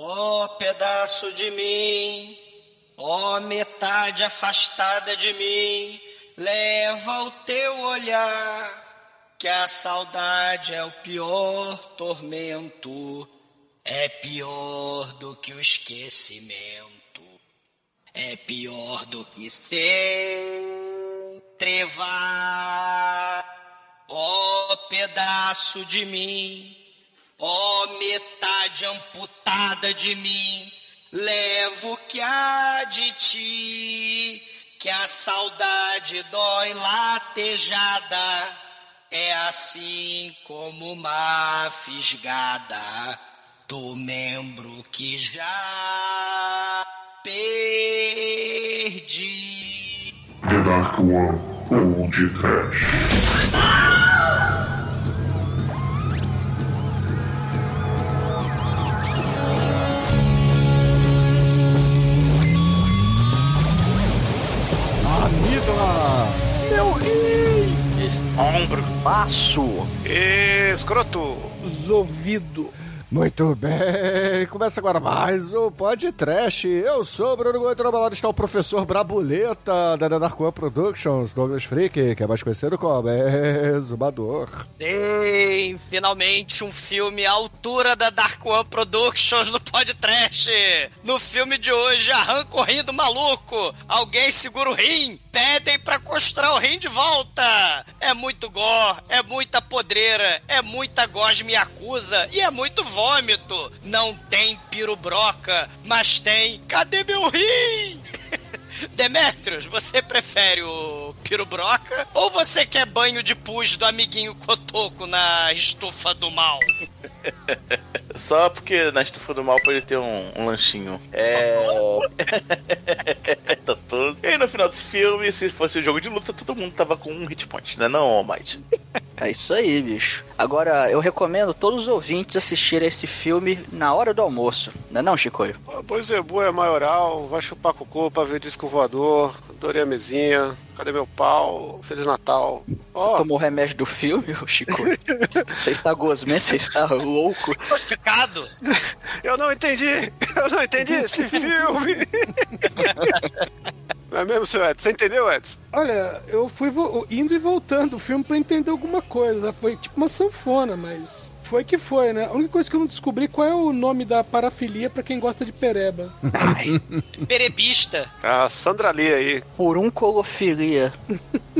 Ó oh, pedaço de mim, ó oh, metade afastada de mim, leva o teu olhar, que a saudade é o pior tormento, é pior do que o esquecimento, é pior do que ser trevar. Ó oh, pedaço de mim, Ó oh, metade amputada de mim, levo que há de ti, que a saudade dói latejada, é assim como uma fisgada do membro que já perdi. The Dark One. Ombro. Passo! Escroto! Ouvido. Muito bem, começa agora mais o podcast. Eu sou o Bruno Goito, ao está o professor Brabuleta da Dark One Productions, Douglas Freak, que é mais conhecido como Exumador. Sim, finalmente um filme à altura da Dark One Productions no podcast. No filme de hoje, arranca o rim do maluco, alguém segura o rim, pedem pra costrar o rim de volta. É muito gore, é muita podreira, é muita gosme acusa e é muito vômito. Não tem pirubroca, mas tem. Cadê meu rim? Demetrios, você prefere o pirubroca ou você quer banho de pus do amiguinho Cotoco na estufa do mal? Só porque na estufa do mal pode ter um, um lanchinho. É. tá todo. E aí, no final desse filme, se fosse um jogo de luta, todo mundo tava com um hit point, né, não, Almighty? É isso aí, bicho. Agora, eu recomendo todos os ouvintes assistirem esse filme na hora do almoço, não é não, Chicoio? Pois é, boa é maioral, vai chupar cocô pra ver disco voador, adorei a mesinha, cadê meu pau, Feliz Natal. Você oh. tomou o remédio do filme, Chico? você está gosmento, você está louco. Ficado. Eu não entendi, eu não entendi esse filme. Não é mesmo, seu Edson? Você entendeu, Edson? Olha, eu fui indo e voltando o filme para entender alguma coisa. Foi tipo uma sanfona, mas foi que foi, né? A única coisa que eu não descobri qual é o nome da parafilia para quem gosta de pereba. Ai, perebista. A Sandra Lee aí. Por um colofilia.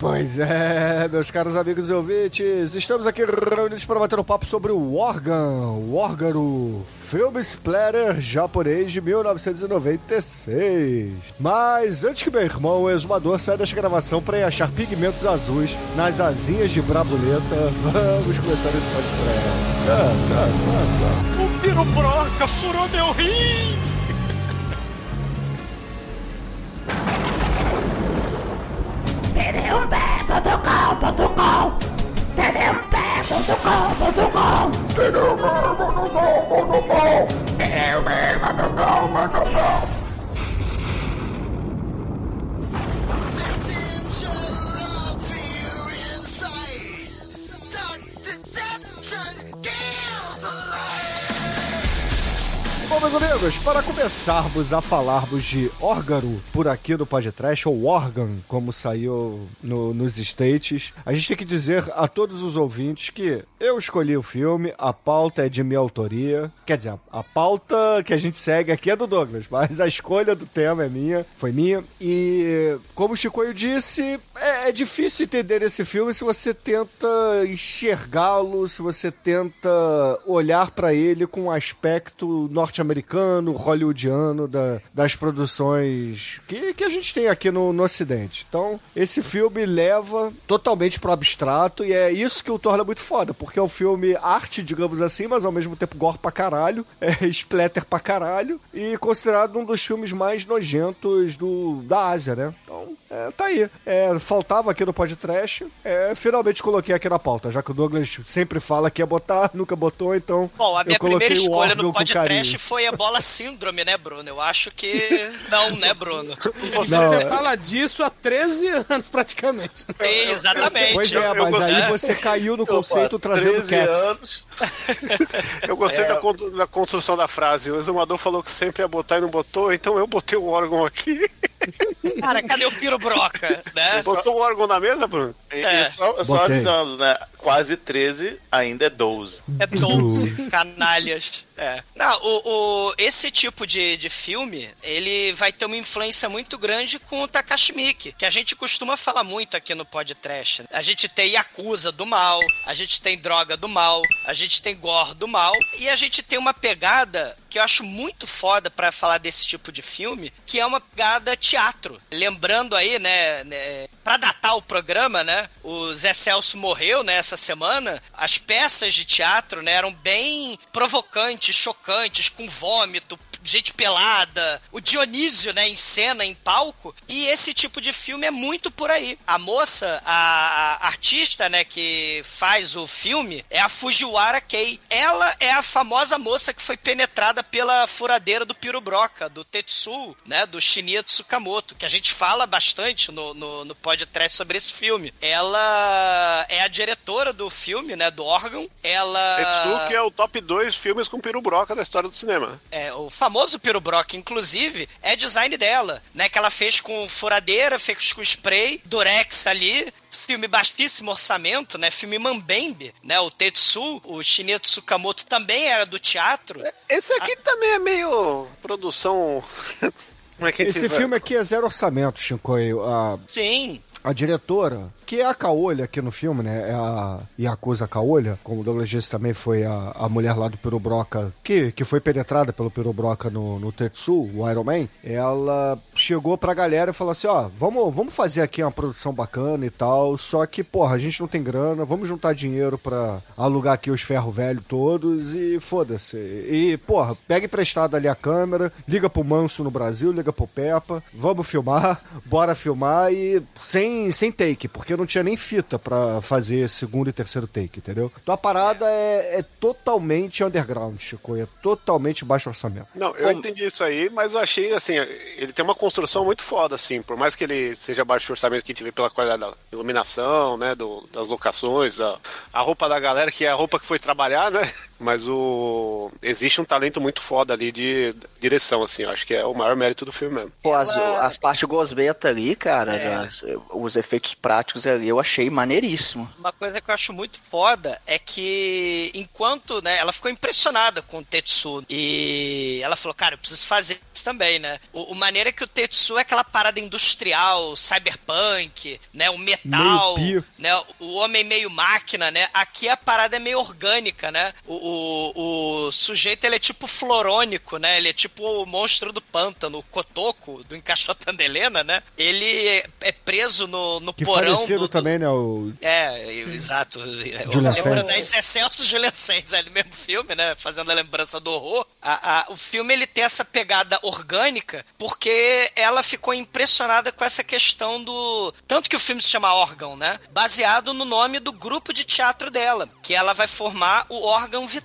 Pois é, meus caros amigos e ouvintes, estamos aqui reunidos para bater um papo sobre o órgão, o órgão, filme splatter japonês de 1996. Mas antes que meu irmão, o exumador, saia desta gravação para achar pigmentos azuis nas asinhas de brabuleta, vamos começar esse podcast. O pirobroca furou meu rim! td1p.com.com td1p.com.com td1p.com.com td1p.com.com Bom, meus amigos, para começarmos a falarmos de órgano por aqui no podcast, ou órgão, como saiu no, nos States, a gente tem que dizer a todos os ouvintes que eu escolhi o filme, a pauta é de minha autoria. Quer dizer, a, a pauta que a gente segue aqui é do Douglas, mas a escolha do tema é minha, foi minha. E, como o Chicoio disse, é, é difícil entender esse filme se você tenta enxergá-lo, se você tenta olhar para ele com um aspecto norte norte-americano, hollywoodiano da, das produções que, que a gente tem aqui no, no Ocidente. Então, esse filme leva totalmente pro abstrato e é isso que o torna muito foda, porque é um filme arte, digamos assim, mas ao mesmo tempo gore pra caralho, é splatter pra caralho e considerado um dos filmes mais nojentos do, da Ásia, né? Então, É, tá aí. É, faltava aqui no podcast. É, finalmente coloquei aqui na pauta, já que o Douglas sempre fala que ia botar, nunca botou, então. Bom, a minha eu coloquei primeira escolha no podcast foi a bola síndrome, né, Bruno? Eu acho que. Não, né, Bruno? Você Não, é- fala disso há 13 anos praticamente. Sim, exatamente. Pois é, mas gostei. aí você caiu no conceito trazendo 13 Cats. anos. Eu gostei É. da, con- da construção da frase. O exumador falou que sempre ia botar e não botou, então eu botei o órgão aqui. Cara, cadê o Piro Broca? Né? Botou o órgão na mesa, Bruno? E, e É. só, só avisando, né? Quase 13 ainda é 12. É 12 canalhas. É. Não, o, o- esse tipo de, de filme, ele vai ter uma influência muito grande com o Takashi que a gente costuma falar muito aqui no podcast. A gente tem Yakuza do mal, a gente tem Droga do mal, a gente tem Gore do mal, e a gente tem uma pegada que eu acho muito foda pra falar desse tipo de filme, que é uma pegada teatro. Lembrando aí, né, né para datar o programa, né, o Zé Celso morreu, né, essa semana, as peças de teatro, né, eram bem provocantes, chocantes, com vômito, gente pelada, o Dionísio, né, em cena, em palco, e esse tipo de filme é muito por aí. A moça, a, a artista, né, que faz o filme é a Fujiwara Kei. Ela é a famosa moça que foi penetrada pela furadeira do Pirubroca, do Tetsu, né, do Shinya Tsukamoto, que a gente fala bastante no, no, no podcast sobre esse filme. Ela é a diretora do filme, né, do órgão. Ela... Tetsu, que é o top 2 filmes com peru broca da história do cinema. É, o famoso Piro Brock, inclusive, é design dela, né? Que ela fez com furadeira, fez com spray, durex ali. Filme baixíssimo orçamento, né? Filme Mambembe, né? O Tetsu, o Shinya Tsukamoto também era do teatro. Esse aqui também é meio produção. Como é que a Esse vai- filme aqui é zero orçamento, Shinkoio. A, Sim. A diretora, que é a Caolha aqui no filme, né? É a Yakuza Caolha, como o Douglas disse também, foi a, a mulher lá do Pirobroca, que, que foi penetrada pelo Pirobroca no, no Tetsu, o Iron Man. Ela chegou pra galera e falou assim: ó, vamos, vamos fazer aqui uma produção bacana e tal, só que, porra, a gente não tem grana, vamos juntar dinheiro pra alugar aqui os ferro velho todos e foda-se. E, porra, pega emprestado ali a câmera, liga pro Manso no Brasil, liga pro Peppa, vamos filmar, bora filmar e sem, sem take, porque não tinha nem fita pra fazer segundo e terceiro take, entendeu? Então a parada é, é totalmente underground, Chico, é totalmente baixo orçamento. Não, eu entendi isso aí, mas eu achei assim, ele tem uma construção muito foda, assim, por mais que ele seja baixo orçamento que a gente vê pela qualidade da iluminação, né, do, das locações, a, a roupa da galera, que é a roupa que foi trabalhar, né, mas o existe um talento muito foda ali de direção, assim, eu acho que é o maior mérito do filme mesmo. Pô, as, as partes gosbeta ali, cara, das- os efeitos práticos ali, eu achei maneiríssimo. Uma coisa que eu acho muito foda é que enquanto, né, ela ficou impressionada com o Tetsu e ela falou, cara, eu preciso fazer isso também, né? O, o maneira é que o Tetsu é aquela parada industrial, cyberpunk, né, o metal, né, o homem meio máquina, né? Aqui a parada é meio orgânica, né? O, o, o sujeito ele é tipo florônico, né? Ele é tipo o monstro do pântano, o Kotoko do Encaixotando Helena, né? Ele é- é preso no, no Que porão do, do- também, né? O é, exato. Julian Lembrando é Celso Julian Sands, é o mesmo filme, né? Fazendo a lembrança do horror. A- a- o filme ele tem essa pegada orgânica porque ela ficou impressionada com essa questão do. Tanto que o filme se chama Órgão, né? Baseado no nome do grupo de teatro dela, que ela vai formar o órgão vital,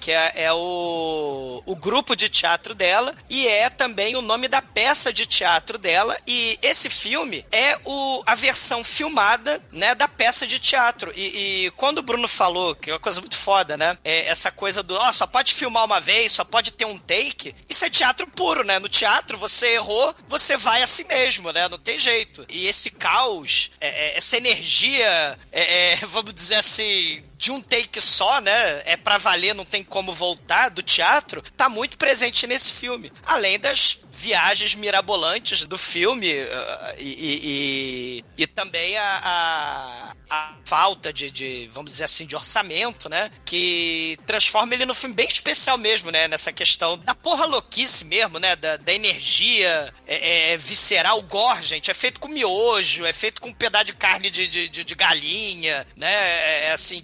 que é, é o, o grupo de teatro dela, e é também o nome da peça de teatro dela. E esse filme é o, a versão filmada, né, da peça de teatro. E, e quando o Bruno falou, que é uma coisa muito foda, né? É essa coisa do, ó, só pode filmar uma vez, só pode ter um take. Isso é teatro puro, né? No teatro, você errou, você vai assim mesmo, né? Não tem jeito. E esse caos, é- é- essa energia, é- é, vamos dizer assim, de um take só, né? É pra valer, não tem como voltar do teatro, tá muito presente nesse filme. Além das viagens mirabolantes do filme uh, e, e, e, também a, a, a falta de, de, vamos dizer assim, de orçamento, né? Que transforma ele no filme bem especial mesmo, né? Nessa questão da porra louquice mesmo, né? Da, da energia é, é, visceral, gore, gente. É feito com miojo, é feito com um pedaço de carne de, de, de- de galinha, né? É, é assim,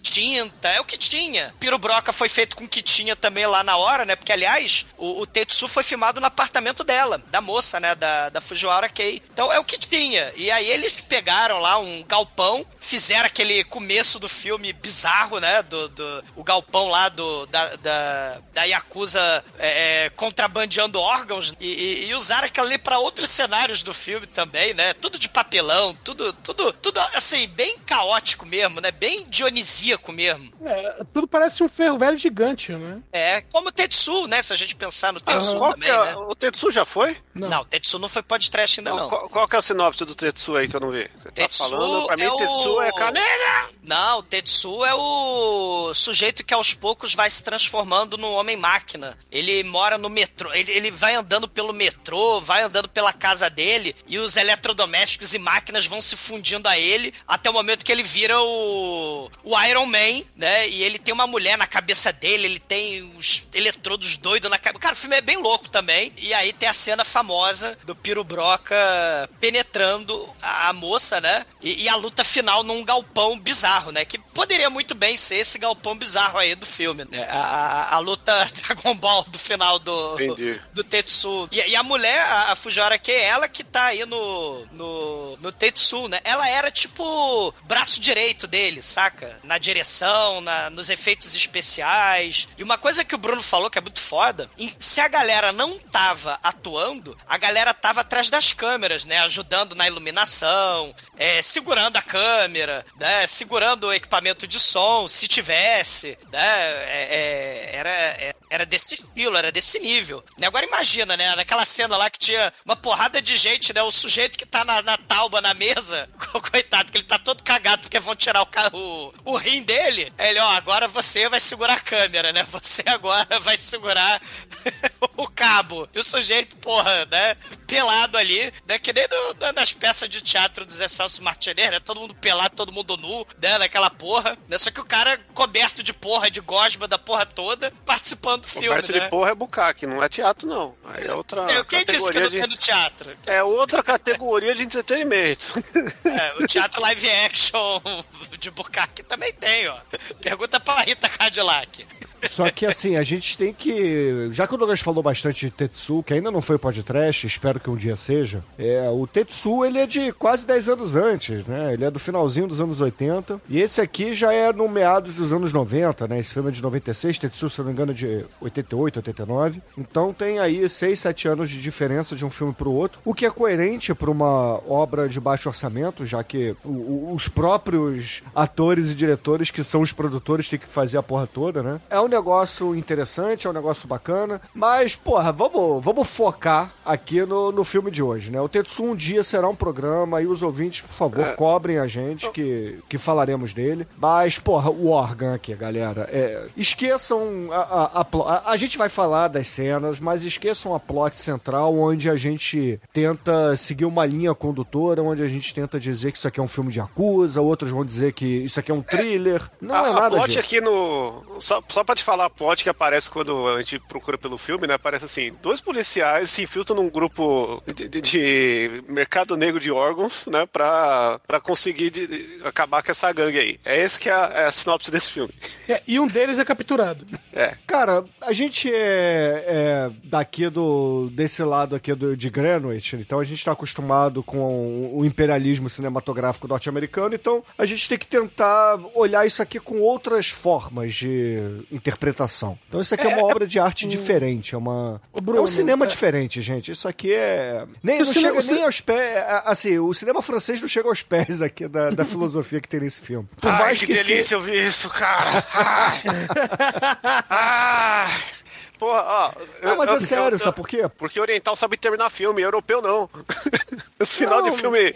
é o que tinha. Piro Broca foi feito com o que tinha também lá na hora, né? Porque, aliás, o, o Tetsu foi filmado no apartamento dela, da moça, né? Da, da Fujiwara Kei. Então é o que tinha. E aí eles pegaram lá um galpão, fizeram aquele começo do filme bizarro, né? Do, do o galpão lá do, da, da, da Yakuza é, é, contrabandeando órgãos e, e, e usaram aquilo ali pra outros cenários do filme também, né? Tudo de papelão, tudo, tudo, tudo assim, bem caótico mesmo, né? Bem dionisíaco mesmo. É, tudo parece um ferro velho gigante, né? É, como o Tetsu, né? Se a gente pensar no Tetsu Qual também, que é- né? O Tetsu já foi? Não. o Tetsu não foi podcast ainda não. Qual, qual que é a sinopse do Tetsu aí que eu não vi? Você tá Tetsu falando? Pra mim, é o- Tetsu é canela! Não, o Tetsu é o sujeito que aos poucos vai se transformando num homem-máquina. Ele mora no metrô, ele, ele vai andando pelo metrô, vai andando pela casa dele e os eletrodomésticos e máquinas vão se fundindo a ele até o momento que ele vira o, o Iron Man, né? E ele tem uma mulher na cabeça dele, ele tem os eletrodos doidos na cabeça. Cara, o filme é bem louco também. E aí tem a cena famosa do Piro Broca penetrando a, a moça, né? E, e a luta final num galpão bizarro, né? Que poderia muito bem ser esse galpão bizarro aí do filme. Né? A, a, a luta Dragon Ball do final do, Entendi. do Tetsu. E, e a mulher, a, a Fujiwara que é ela que tá aí no, no, no Tetsu, né? Ela era tipo braço direito dele, saca? Na direção, na, nos efeitos especiais. E uma coisa que o Bruno falou que é muito foda, se a galera não tava atuando, a galera tava atrás das câmeras, né? Ajudando na iluminação, é, segurando a câmera, né? Segurando o equipamento de som, se tivesse, né? É, é, era, é- era desse estilo, era desse nível. E agora imagina, né? Naquela cena lá que tinha uma porrada de gente, né? O sujeito que tá na, na tauba na mesa, coitado, que ele tá todo cagado porque vão tirar o, ca- o, o rim dele. Aí Ele, ó, agora você vai segurar a câmera, né? Você agora vai segurar o cabo. E o sujeito, porra, né? Pelado ali, né? Que nem no- na- nas peças de teatro dos Excelso Martinez, né? Todo mundo pelado, todo mundo nu, né? Naquela porra. Né? Só que o cara coberto de porra, de gosma da porra toda, participando do filme, Roberto né? de porra é bucaque, não é teatro, não. Aí é outra Eu, quem disse que não de... tem no teatro? É outra categoria de entretenimento. É, o teatro live action de Bucaque também tem, ó. Pergunta pra Rita Cadillac. Só que assim, a gente tem que. Já que o Douglas falou bastante de Tetsu, que ainda não foi podcast, espero que um dia seja. É, o Tetsu ele é de quase 10 anos antes, né? Ele é do finalzinho dos anos 80. E esse aqui já é no meados dos anos 90, né? Esse filme é de 96, Tetsu, se não me engano, é de 88, 89. Então tem aí 6, 7 anos de diferença de um filme pro outro. O que é coerente para uma obra de baixo orçamento, já que os próprios atores e diretores, que são os produtores, têm que fazer a porra toda, né? É um negócio interessante, é um negócio bacana. Mas, porra, vamos, vamos focar aqui no, no filme de hoje, né? O Tetsu um dia será um programa e os ouvintes, por favor, cobrem a gente que, que falaremos dele. Mas, porra, o órgão aqui, galera. É, esqueçam a, a, a, a- a gente vai falar das cenas, mas esqueçam a plot central, onde a gente tenta seguir uma linha condutora, onde a gente tenta dizer que isso aqui é um filme de acusa, outros vão dizer que isso aqui é um thriller. Não a, é a nada plot disso. aqui no. Só, só pra te falar, a plot que aparece quando a gente procura pelo filme, né? Aparece assim: dois policiais se infiltram num grupo de, de- de mercado negro de órgãos, né? Pra, pra conseguir de- acabar com essa gangue aí. É esse que é a, é a sinopse desse filme. É, e um deles é capturado. É. Cara, a gente é, é daqui do desse lado aqui do, de Greenwich, então a gente está acostumado com o imperialismo cinematográfico norte-americano, então a gente tem que tentar olhar isso aqui com outras formas de interpretação. Então isso aqui é, uma obra de arte diferente, é uma Bruno, é um cinema é- diferente, gente. Isso aqui é nem não chega nem aos pés, assim, o cinema francês não chega aos pés aqui da, da filosofia que tem nesse filme. Por Ai, mais que, que, delícia se- ouvir isso, cara. Ai. Ai. Porra, ó. Não, mas eu- é sério, eu- sabe por quê? Porque oriental sabe terminar filme, europeu não. Esse final Não, de filme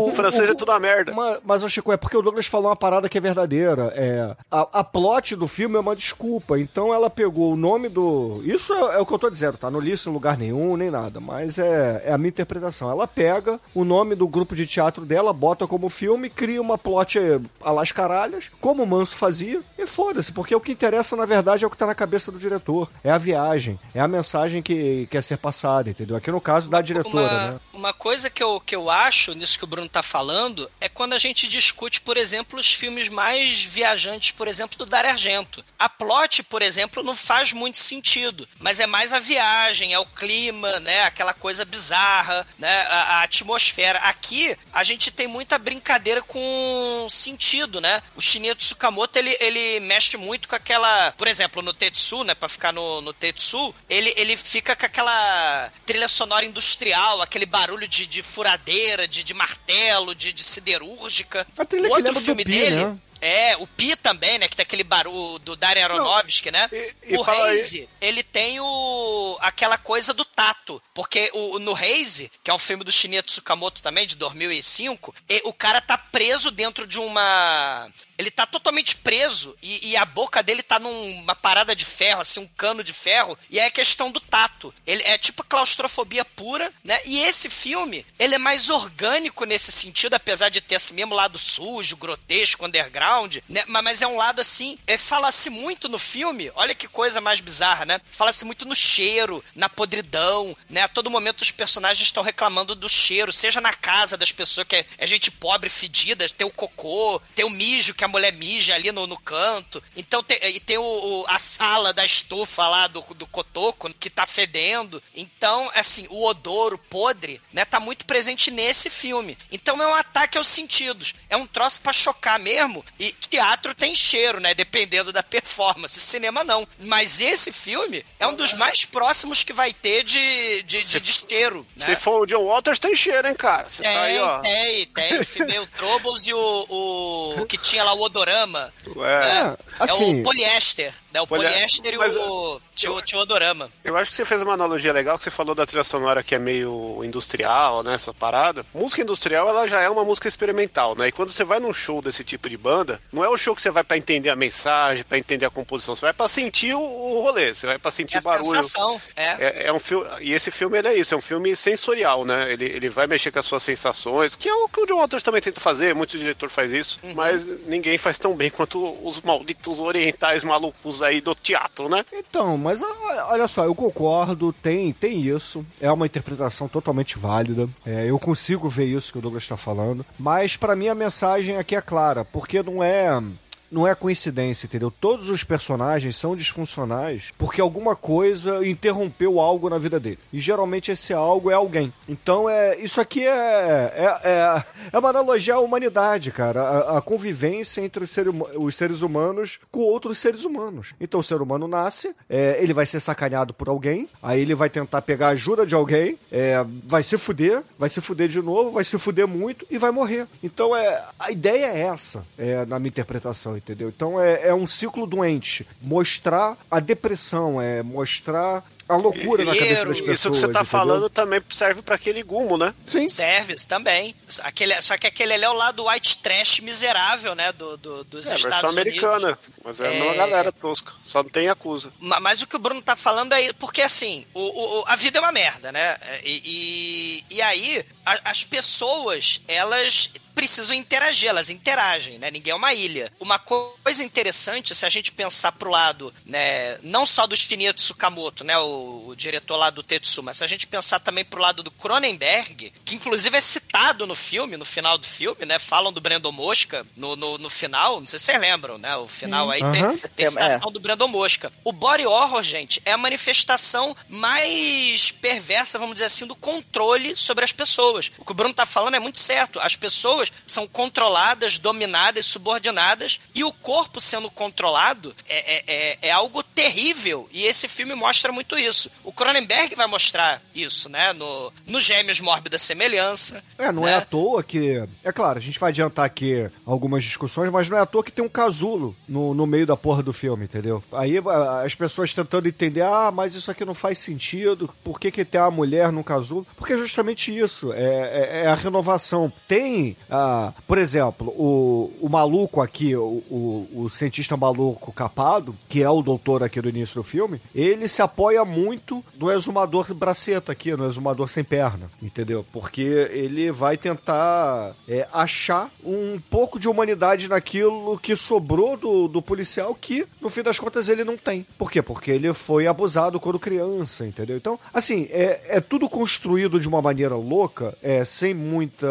o- francês o- é tudo a merda. Mas, mas ô Chico, é porque o Douglas falou uma parada que é verdadeira. É, a, a plot do filme é uma desculpa. Então ela pegou o nome do. Isso é, é o que eu tô dizendo, tá? Não li isso em lugar nenhum, nem nada. Mas é, é a minha interpretação. Ela pega o nome do grupo de teatro dela, bota como filme, cria uma plot a las caralhas, como o Manso fazia, e foda-se, porque o que interessa, na verdade, é o que tá na cabeça do diretor. É a viagem, é a mensagem que quer ser passada, entendeu? Aqui no caso da diretora, uma, né? uma coisa que eu, que eu acho nisso que o Bruno tá falando é quando a gente discute, por exemplo, os filmes mais viajantes, por exemplo, do Dario Argento. A plot, por exemplo, não faz muito sentido, mas é mais a viagem, é o clima, né? Aquela coisa bizarra, né? A, a atmosfera. Aqui a gente tem muita brincadeira com sentido, né? O Shinya Tsukamoto ele, ele mexe muito com aquela, por exemplo, no Tetsu, né? Pra ficar no, no Tetsu, ele, ele fica com aquela trilha sonora industrial, aquele barulho de, de furadeira, de, de martelo, de, de siderúrgica. A trilha o outro filme Pi, dele. né? É, o Pi também, né? Que tem aquele barulho do Darren Aronofsky, né? e- e o Haze, ele tem o aquela coisa do tato. Porque o, no Haze, que é um filme do Shinya Tsukamoto também, de 2005, e- o cara tá preso dentro de uma... Ele tá totalmente preso e, e a boca dele tá numa parada de ferro, assim, um cano de ferro. E é questão do tato. Ele é tipo claustrofobia pura, né? E esse filme, ele é mais orgânico nesse sentido, apesar de ter esse mesmo lado sujo, grotesco, underground, né? Ma- Mas é um lado assim, é, fala-se muito no filme, olha que coisa mais bizarra, né? Fala-se muito no cheiro, na podridão, né? A todo momento os personagens estão reclamando do cheiro, seja na casa das pessoas que é, é gente pobre, fedida, tem o cocô, tem o mijo que a mulher mija ali no, no canto. Então tem, e tem o, o- a sala da estufa lá do, do cotoco que tá fedendo. Então, assim, o odor, o podre, né, tá muito presente nesse filme. Então é um ataque aos sentidos. É um troço pra chocar mesmo. E teatro tem cheiro, né? Dependendo da performance. Cinema não. Mas esse filme é um dos mais próximos que vai ter de, de, de, de cheiro. Né? Se for o John Waters, tem cheiro, hein, cara? Você tá aí, ó. Tem, tem. O filme o Troubles e o, o que tinha lá o Odorama. É. É, assim- é o poliéster, né? O Poli- poliéster e o, tinha o tinha o Odorama. Eu acho que você fez uma analogia legal, que você falou da trilha sonora que é meio industrial, né, essa parada. Música industrial, ela já é uma música experimental, né? E quando você vai num show desse tipo de banda, não é o show que você vai pra entender a mensagem, pra entender a composição, você vai pra sentir o, o rolê, você vai pra sentir É o barulho. a sensação. É. É, é um filme, e esse filme ele é isso, é um filme sensorial, né? Ele, ele vai mexer com as suas sensações, que é o que o John Waters também tenta fazer, muito diretor faz isso, Uhum. mas ninguém faz tão bem quanto os malditos orientais malucos aí do teatro, né? Então, mas olha só, eu concordo, tem, tem isso, é uma interpretação totalmente válida, é, eu consigo ver isso que o Douglas está falando, mas pra mim a mensagem aqui é clara, porque não é não é coincidência, entendeu? Todos os personagens são disfuncionais porque alguma coisa interrompeu algo na vida dele. E geralmente esse algo é alguém. Então é isso aqui é, é, é, é uma analogia à humanidade, cara. A, a convivência entre os, ser os seres humanos com outros seres humanos. Então o ser humano nasce, é, ele vai ser sacaneado por alguém, aí ele vai tentar pegar a ajuda de alguém, é, vai se fuder, vai se fuder de novo, vai se fuder muito e vai morrer. Então é, a ideia é essa, é, na minha interpretação, entendeu? Então é, é um ciclo doente. Mostrar a depressão, é mostrar a loucura na cabeça das pessoas. Isso que você tá entendeu? falando também serve pra aquele gumo, né? Sim. Serve também. Aquele, só que aquele ali é o lado white trash miserável, né? Do, do- dos É, Estados versão Unidos. americana. Mas é, uma É. galera tosca. Só não tem acusa. Ma- Mas o que o Bruno tá falando é porque assim, o- o- a vida é uma merda, né? E, e, e aí a- as pessoas elas precisam interagir, elas interagem, né? Ninguém é uma ilha. Uma co- coisa interessante, se a gente pensar pro lado, né, não só do Shinya Tsukamoto, né, o, o diretor lá do Tetsu, mas se a gente pensar também pro lado do Cronenberg, que inclusive é citado no filme, no final do filme, né? Falam do Brandon Mosca no, no, no final, não sei se vocês lembram, né? O final aí tem, Aham. tem É, citação do Brandon Mosca. O body horror, gente, é a manifestação mais perversa, vamos dizer assim, do controle sobre as pessoas. O que o Bruno tá falando é muito certo. As pessoas são controladas, dominadas, subordinadas, e o corpo sendo controlado é, é, é, é algo terrível. E esse filme mostra muito isso. O Cronenberg vai mostrar isso, né? No, no Gêmeos Mórbida Semelhança. É, não né? é à toa que. É claro, a gente vai adiantar aqui algumas discussões, mas não é à toa que tem um casulo no, no meio da porra do filme, entendeu? Aí a- as pessoas tentando entender, ah, mas isso aqui não faz sentido, por que, que tem uma mulher num casulo? Porque é justamente isso, é, é- é a renovação. Tem. Ah, por exemplo, o, o maluco aqui, o, o, o cientista maluco capado, que é o doutor aqui do início do filme, ele se apoia muito no exumador braceta aqui, no exumador sem perna, entendeu? Porque ele vai tentar é, achar um pouco de humanidade naquilo que sobrou do, do policial que, no fim das contas, ele não tem. Por quê? Porque ele foi abusado quando criança, entendeu? Então, assim, é, é tudo construído de uma maneira louca, é, sem muita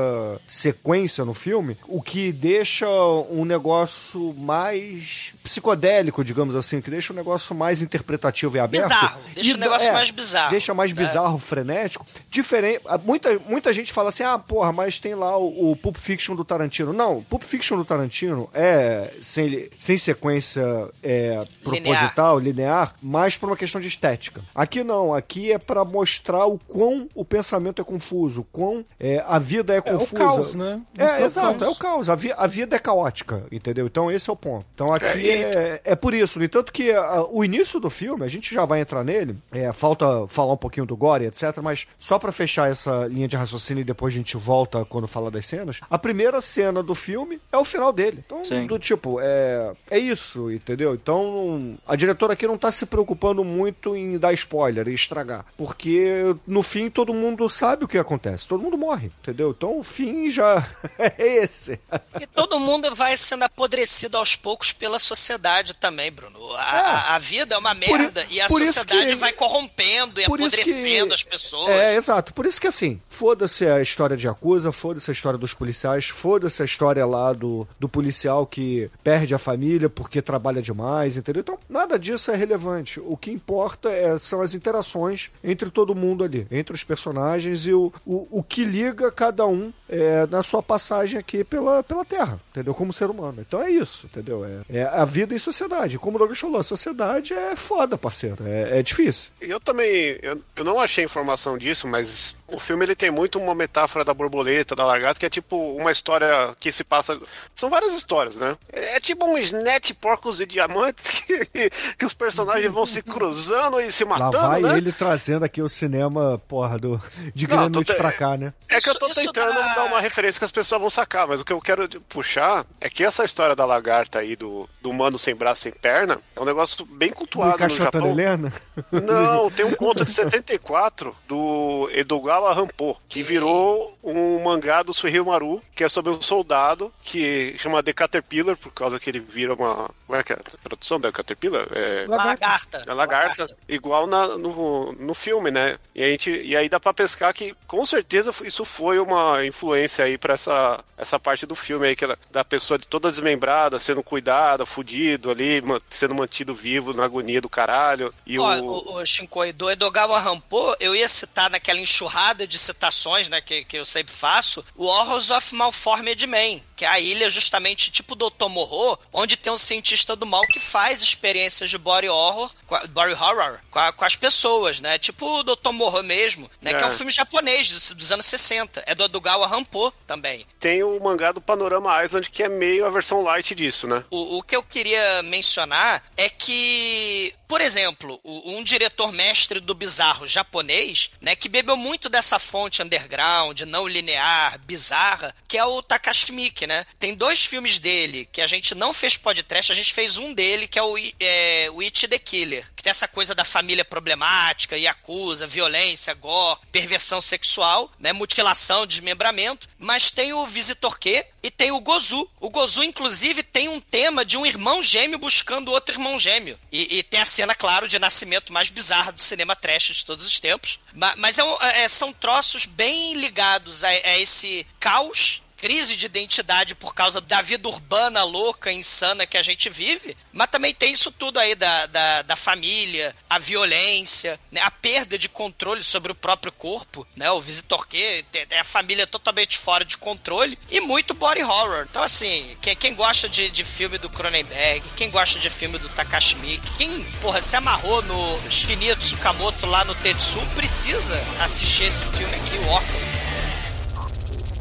sequência no filme, o que deixa um negócio mais psicodélico, digamos assim, que deixa um negócio mais interpretativo e aberto. Bizarro. Deixa E o negócio é, mais bizarro. Deixa mais né? bizarro, frenético. Diferente. Muita, muita gente fala assim: ah, porra, mas tem lá o, o Pulp Fiction do Tarantino. Não, Pulp Fiction do Tarantino é sem, sem sequência é, proposital, linear, mas por uma questão de estética. Aqui não, aqui é pra mostrar o quão o pensamento é confuso, o quão é, a vida é É o confusa. caos, né? É, Mostrar o exato, é o caos. A, vi- a vida é caótica, entendeu? Então esse é o ponto. Então aqui É, é, é por isso. No entanto que ah, o início do filme, a gente já vai entrar nele, é, falta falar um pouquinho do Gore, etc. Mas só pra fechar essa linha de raciocínio e depois a gente volta quando falar das cenas, a primeira cena do filme é o final dele. Então, Sim. do tipo, é, é isso, entendeu? Então a diretora aqui não tá se preocupando muito em dar spoiler e estragar. Porque no fim todo mundo sabe o que acontece. Todo mundo morre, entendeu? Então o fim já é esse. E todo mundo vai sendo apodrecido aos poucos pela sociedade também, Bruno. A, a- a vida é uma Por merda e a por sociedade que- vai corrompendo e por apodrecendo que- as pessoas. É, exato. Por isso que assim, foda-se a história de Yakuza, foda-se a história dos policiais, foda-se a história lá do, do policial que perde a família porque trabalha demais, entendeu? Então, nada disso é relevante. O que importa é- são as interações entre todo mundo ali, entre os personagens e o, o, o que liga cada um é, na sua passagem aqui pela, pela Terra, entendeu? Como ser humano. Então é isso, entendeu? É, é a vida em sociedade. Como o Douglas falou, a sociedade é foda, parceiro. É, é difícil. Eu também, eu, eu não achei informação disso, mas o filme ele tem muito uma metáfora da borboleta, da lagarta, que é tipo uma história que se passa. São várias histórias, né? É, é tipo um snatch porcos e diamantes que, que os personagens vão se cruzando e se Lá matando, vai né? ele trazendo aqui o cinema, porra, do, de Não, Greenwich te- pra cá, né? É que eu tô Isso- isso tentando dá- dar uma referência que as pessoas vão sacar, mas o que eu quero puxar é que essa história da lagarta aí, do, do humano sem braço sem perna, é um negócio bem Do cultuado no Japão. Helena? Não, tem um conto de 74 do Edogawa Rampo, que virou um mangá do Suihiro Maru, que é sobre um soldado que chama The Caterpillar, por causa que ele vira uma. Como é que é a tradução da Caterpillar? É. Lagarta. A lagarta, igual na- no, no filme, né? E, a gente, e aí dá pra pescar que com certeza isso foi uma influência aí pra essa, essa parte do filme aí, que ela, da pessoa de toda desmembrada, sendo cuidada, fudido ali, sendo mantido vivo na agonia do caralho. E Ó, o. o, o Shinkoi, do Edogawa Rampo, eu ia citar naquela enxurrada de citações, né, que, que eu sempre faço, o Horrors of Malformed Man, que é a ilha justamente tipo Dr. Morro, onde tem um cientista do mal que faz experiências de body horror, body horror, com, a- com as pessoas, né, tipo o Dr. Morro mesmo, né, que é um É. filme japonês dos, dos anos 60, é do Edogawa Rampo também. Tem o mangá do Panorama Island, que é meio a versão light disso, né? O, o que eu queria mencionar é que, por exemplo, o- um diretor mestre do bizarro japonês, né, que bebeu muito dessa fonte underground, não linear, bizarra, que é o Takashi Miike, né? Tem dois filmes dele que a gente não fez podcast, a gente fez um dele que é o, é, the Killer, que tem essa coisa da família problemática, yakuza, violência, gore, perversão sexual, né, mutilação, desmembramento, mas tem o Visitor Q e tem o Gozu. O Gozu, inclusive, tem um tema de um irmão gêmeo buscando outro irmão gêmeo. E, e tem a cena, claro, de nascimento mais bizarra do cinema trash de todos os tempos. Ma- Mas, é um- é- são troços bem ligados a, a esse caos crise de identidade por causa da vida urbana louca, insana que a gente vive, mas também tem isso tudo aí da, da, da família, a violência, né, a perda de controle sobre o próprio corpo, né? O Visitor Q tem, tem a família totalmente fora de controle e muito body horror. Então, assim, quem, quem gosta de, de filme do Cronenberg, quem gosta de filme do Takashi Miike, quem, porra, se amarrou no Shinya Tsukamoto lá no Tetsu, precisa assistir esse filme aqui, o Orphan.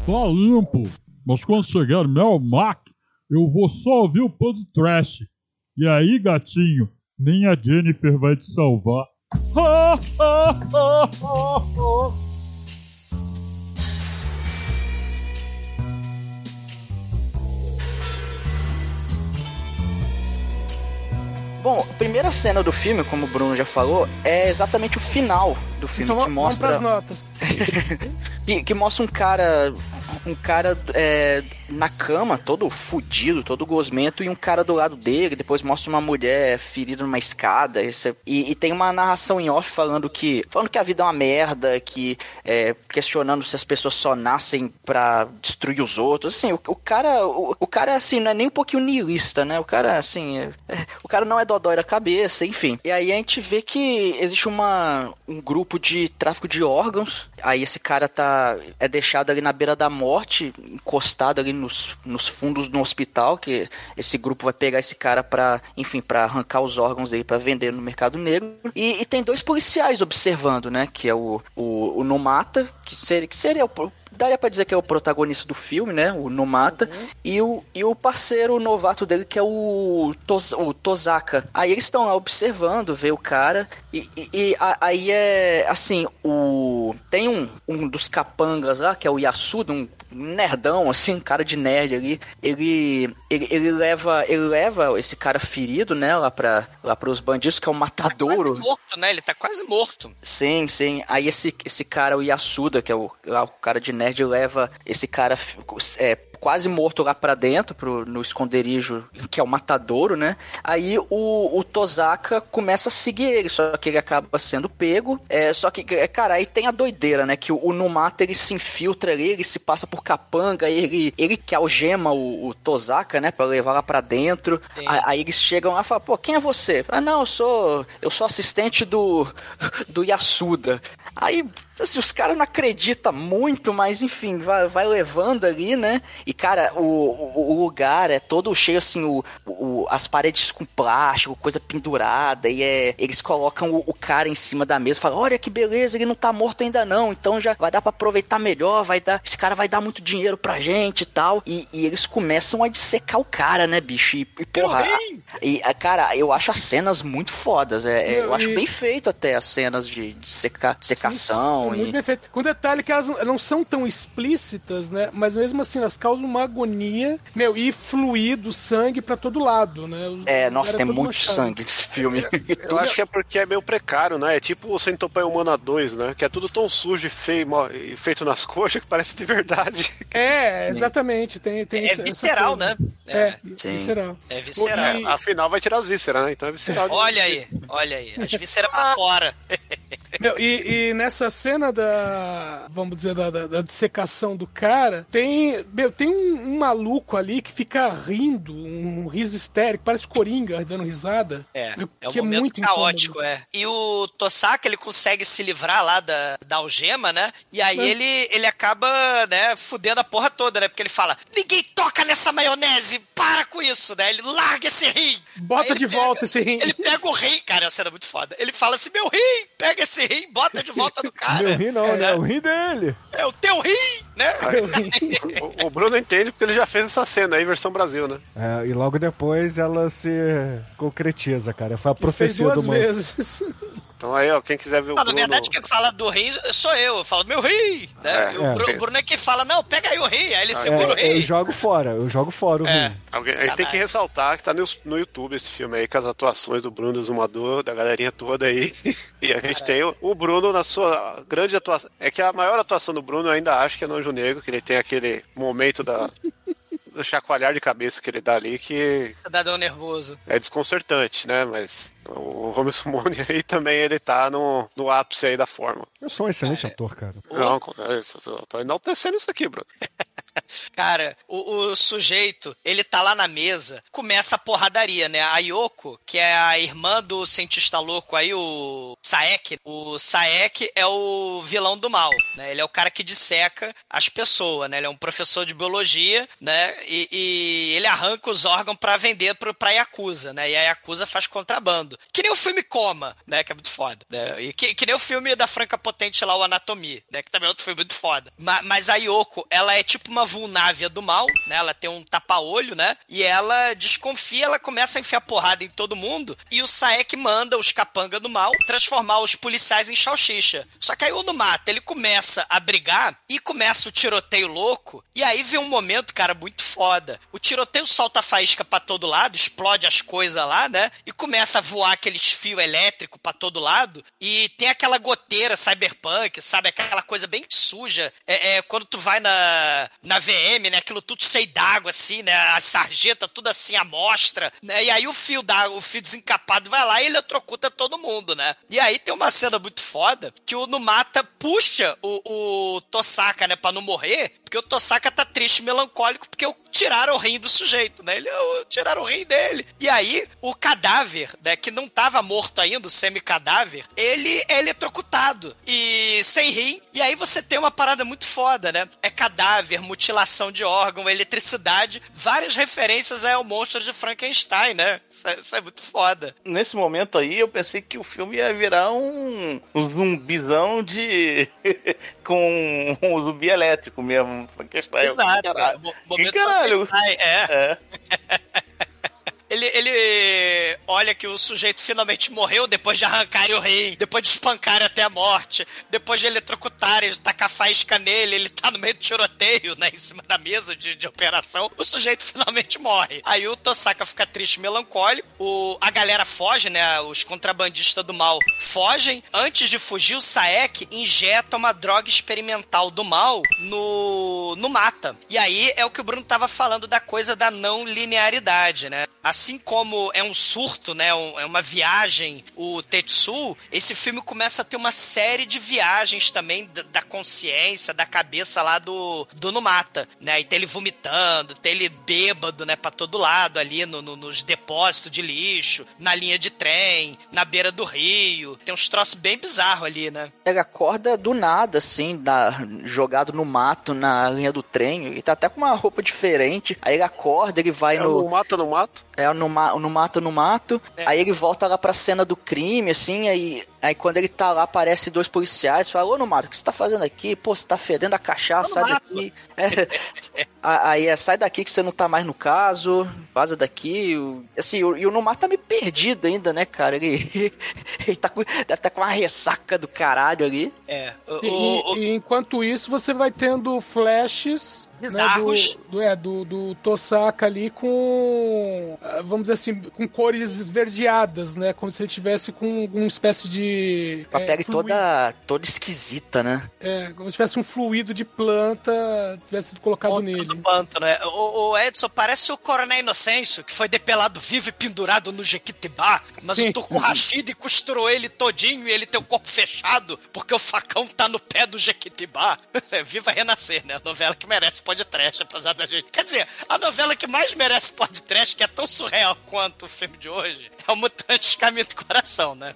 Tá limpo. Mas quando chegar Mel Mac, eu vou só ouvir o pão do trash. E aí, gatinho, nem a Jennifer vai te salvar. Bom, a primeira cena do filme, como o Bruno já falou, é exatamente o final do filme Então que mostra notas. que, que mostra um cara um cara é, na cama, todo fudido, todo gosmento, e um cara do lado dele. Depois mostra uma mulher ferida numa escada. E, e tem uma narração em off falando que falando que a vida é uma merda, que é, questionando se as pessoas só nascem pra destruir os outros. Assim, o, o cara, o, o cara assim não é nem um pouquinho niilista, né? O cara assim, é- é- o cara não é dodói da cabeça, enfim. E aí a gente vê que existe uma um grupo de tráfico de órgãos. Aí esse cara tá é deixado ali na beira da morte, encostado ali nos, nos fundos do hospital, que esse grupo vai pegar esse cara pra, enfim, pra arrancar os órgãos dele pra vender no mercado negro. E, e tem dois policiais observando, né? Que é o, o, o Numata, que seria, que seria o daria pra dizer que é o protagonista do filme, né? O Numata. E, o, e o parceiro novato dele, que é o, Tos, o Tozaka. Aí eles estão lá observando, vê o cara. E, e- e a- aí é assim, o. Tem um, um dos capangas lá, que é o Yasuda, um nerdão, assim, um cara de nerd ali. Ele, ele, ele leva. Ele leva esse cara ferido, né, lá pra, lá pros bandidos, que é o Matadouro. Quase morto, né? Ele tá quase morto. Sim, sim. Aí esse, esse cara, o Yasuda, que é o, lá, o cara de nerd, leva esse cara é, quase morto lá pra dentro, pro, no esconderijo, que é o matadouro, né? Aí o, o Tozaka começa a seguir ele, só que ele acaba sendo pego. É, só que, é, cara, aí tem a doideira, né? Que o, o Numata, ele se infiltra ali, ele se passa por capanga, ele, ele que algema o, o Tozaka, né? Pra levar lá pra dentro. Aí, aí eles chegam lá e falam, pô, quem é você? Ah, não, eu sou. Eu sou assistente do. do Yasuda. Aí, assim, os caras não acreditam muito, mas enfim, vai, vai levando ali, né? E, cara, o, o, o lugar é todo cheio, assim, o, o- as paredes com plástico, coisa pendurada, e é, eles colocam o, o cara em cima da mesa, falam, olha que beleza, ele não tá morto ainda não, então já vai dar pra aproveitar melhor, vai dar, esse cara vai dar muito dinheiro pra gente e tal. E, e eles começam a dissecar o cara, né, bicho? E, e porra, a- e, cara, eu acho as cenas muito fodas, é, é, eu acho e- bem feito até as cenas de, de seca, secação São e... muito bem feito. Com detalhe que elas não- são tão explícitas, né? Mas mesmo assim, elas causam uma agonia, meu, e fluido, sangue pra todo lado, né? O É, nossa, tem todo muito manchado. sangue nesse filme. Eu acho que é porque é meio precário, né? É tipo o Centopeia Humana 2, né? Que é tudo tão sujo e feio e feito nas coxas que parece de verdade. É, exatamente. Tem, tem É visceral, né? É, Sim. visceral. É visceral. E- Afinal, vai tirar as vísceras, né? Então é visceral. Olha aí, olha aí. As vísceras pra fora. Meu, e, e nessa cena da. Vamos dizer, da, da, da dissecação do cara, tem. Meu, tem um, um maluco ali que fica rindo, um riso histérico, parece Coringa dando risada. É, é um que momento muito caótico, é. E o Tosaka, ele consegue se livrar lá da, da algema, né? E aí Hum. ele, ele acaba, né, fudendo a porra toda, né? Porque ele fala, ninguém toca nessa maionese, para com isso, né? Ele larga esse rim. Bota de pega- volta esse rim. Ele pega o rim, cara, é uma cena muito foda. Ele fala assim, meu rim, pega esse rim, bota de volta no cara. Meu rim não, né? O rim dele. É o teu rim, né? O, o Bruno entende porque ele já fez essa cena aí, versão Brasil, né? É, e logo depois ela se concretiza, cara. Foi a Fez profecia duas do monstro. vezes. Então aí, ó, quem quiser ver o Não, na Bruno... verdade, quem fala do rim sou eu. Eu falo, meu rim! Né? É, o, é. Bru- o Bruno é que fala, não, pega aí o rim. Aí ele segura o É, eu jogo fora, eu jogo fora o É. rim. Alguém, aí tem que ressaltar que tá no, no YouTube esse filme aí, com as atuações do Bruno Zumador, da galerinha toda aí. E a gente tem o, o Bruno na sua grande atuação. É que a maior atuação do Bruno eu ainda acho que é no Anjo Negro, que ele tem aquele momento da. Do chacoalhar de cabeça que ele dá ali, que Cidadão nervoso. é desconcertante, né? Mas o Romeo Simone aí também ele tá no, no ápice aí da forma. Eu sou um excelente ator, cara. Não, é eu tô- enaltecendo isso aqui, Bruno. Cara, o, o sujeito, ele tá lá na mesa, começa a porradaria, né? A Yoko, que é a irmã do cientista louco aí, o Saek. O Saek é o vilão do mal, né? Ele é o cara que disseca as pessoas, né? Ele é um professor de biologia, né? E, e ele arranca os órgãos pra vender pro, pra Yakuza, né? E a Yakuza faz contrabando. Que nem o filme Coma, né? Que é muito foda. Né? E que, que nem o filme da Franca Potente lá, o Anatomia, né? Que também é outro filme muito foda. Ma- mas a Yoko, ela é tipo uma vulnávia do mal, né? Ela tem um tapa-olho, né? E ela desconfia, ela começa a enfiar porrada em todo mundo. E o Saek manda os capanga do mal transformar os policiais em salsicha. Só que aí o Numata, ele começa a brigar e começa o tiroteio louco. E aí vem um momento, cara, muito foda. O tiroteio solta faísca pra todo lado, explode as coisas lá, né? E começa a voar aqueles fios elétricos pra todo lado. E tem aquela goteira cyberpunk, sabe? Aquela coisa bem suja. É, é quando tu vai na, na VM, né? Aquilo tudo cheio d'água, assim, né? A sarjeta, tudo assim, a mostra, né? E aí o fio da, o fio desencapado vai lá e ele eletrocuta todo mundo, né? E aí tem uma cena muito foda que o Numata puxa o, o Tosaka, né? Pra não morrer, porque o Tosaka tá triste, melancólico, porque tiraram o rim do sujeito, né? Ele, tiraram o rim dele. E aí, o cadáver, né? Que não tava morto ainda, o semi-cadáver, ele é eletrocutado. E sem rim. E aí você tem uma parada muito foda, né? É cadáver, mutilação de órgão, eletricidade, várias referências ao monstro de Frankenstein, né? Isso é, isso é muito foda. Nesse momento aí, eu pensei que o filme ia virar um, um zumbizão de. Com um zumbi elétrico mesmo. Frankenstein. Exato. Caralho. Mo- momento Que caralho? É. É. Ele, ele olha que o sujeito finalmente morreu depois de arrancarem o rei, depois de espancarem até a morte, depois de eletrocutarem, de tacar faísca nele, ele tá no meio do tiroteio, né, em cima da mesa de, de operação, o sujeito finalmente morre. Aí o Tosaka fica triste, melancólico, o, a galera foge, né, os contrabandistas do mal fogem. Antes de fugir, o Saek injeta uma droga experimental do mal no, no mata. E aí é o que o Bruno tava falando da coisa da não linearidade, né? Assim como é um surto, né? um- é uma viagem, o Tetsu, esse filme começa a ter uma série de viagens também da, da consciência, da cabeça lá do, do Numata, né? E tem ele vomitando, tem ele bêbado, né? Pra todo lado ali no, no- nos depósitos de lixo, na linha de trem, na beira do rio. Tem uns troços bem bizarros ali, né? Ele acorda do nada, assim, na- jogado no mato, na linha do trem. Ele tá até com uma roupa diferente. Aí ele acorda, ele vai É no. no mato, no mato. É, no, ma- no mato, no mato. Aí ele volta lá pra cena do crime, assim, aí, aí quando ele tá lá, aparece dois policiais, fala, ô, no mato, o que você tá fazendo aqui? Pô, você tá fedendo a cachaça, sai daqui. É. Aí é, sai daqui que você não tá mais no caso, vaza daqui. O- Assim, o- e o Nomar tá meio perdido ainda, né, cara? Ele, ele tá com, deve estar com uma ressaca do caralho ali. É. O, E, o- o- e enquanto isso, você vai tendo flashes né, Bizarros. do, do, é, do, do Tosaka ali com, ah, vamos dizer assim, com cores verdeadas, né? Como se ele tivesse com uma espécie de... Com a é, pele toda, toda esquisita, né? É, como se tivesse um fluido de planta tivesse sido colocado nele. Do pântano, é. O, o Edson parece o Coronel Inocêncio, que foi depelado vivo e pendurado no Jequitibá, mas Sim. o Turco Rashid costurou ele todinho e ele tem o corpo fechado, porque o facão tá no pé do Jequitibá. É, Viva Renascer, né? A novela que merece podcast, apesar da gente. Quer dizer, a novela que mais merece podcast, que é tão surreal quanto o filme de hoje, é o Mutantes Caminho do Coração, né?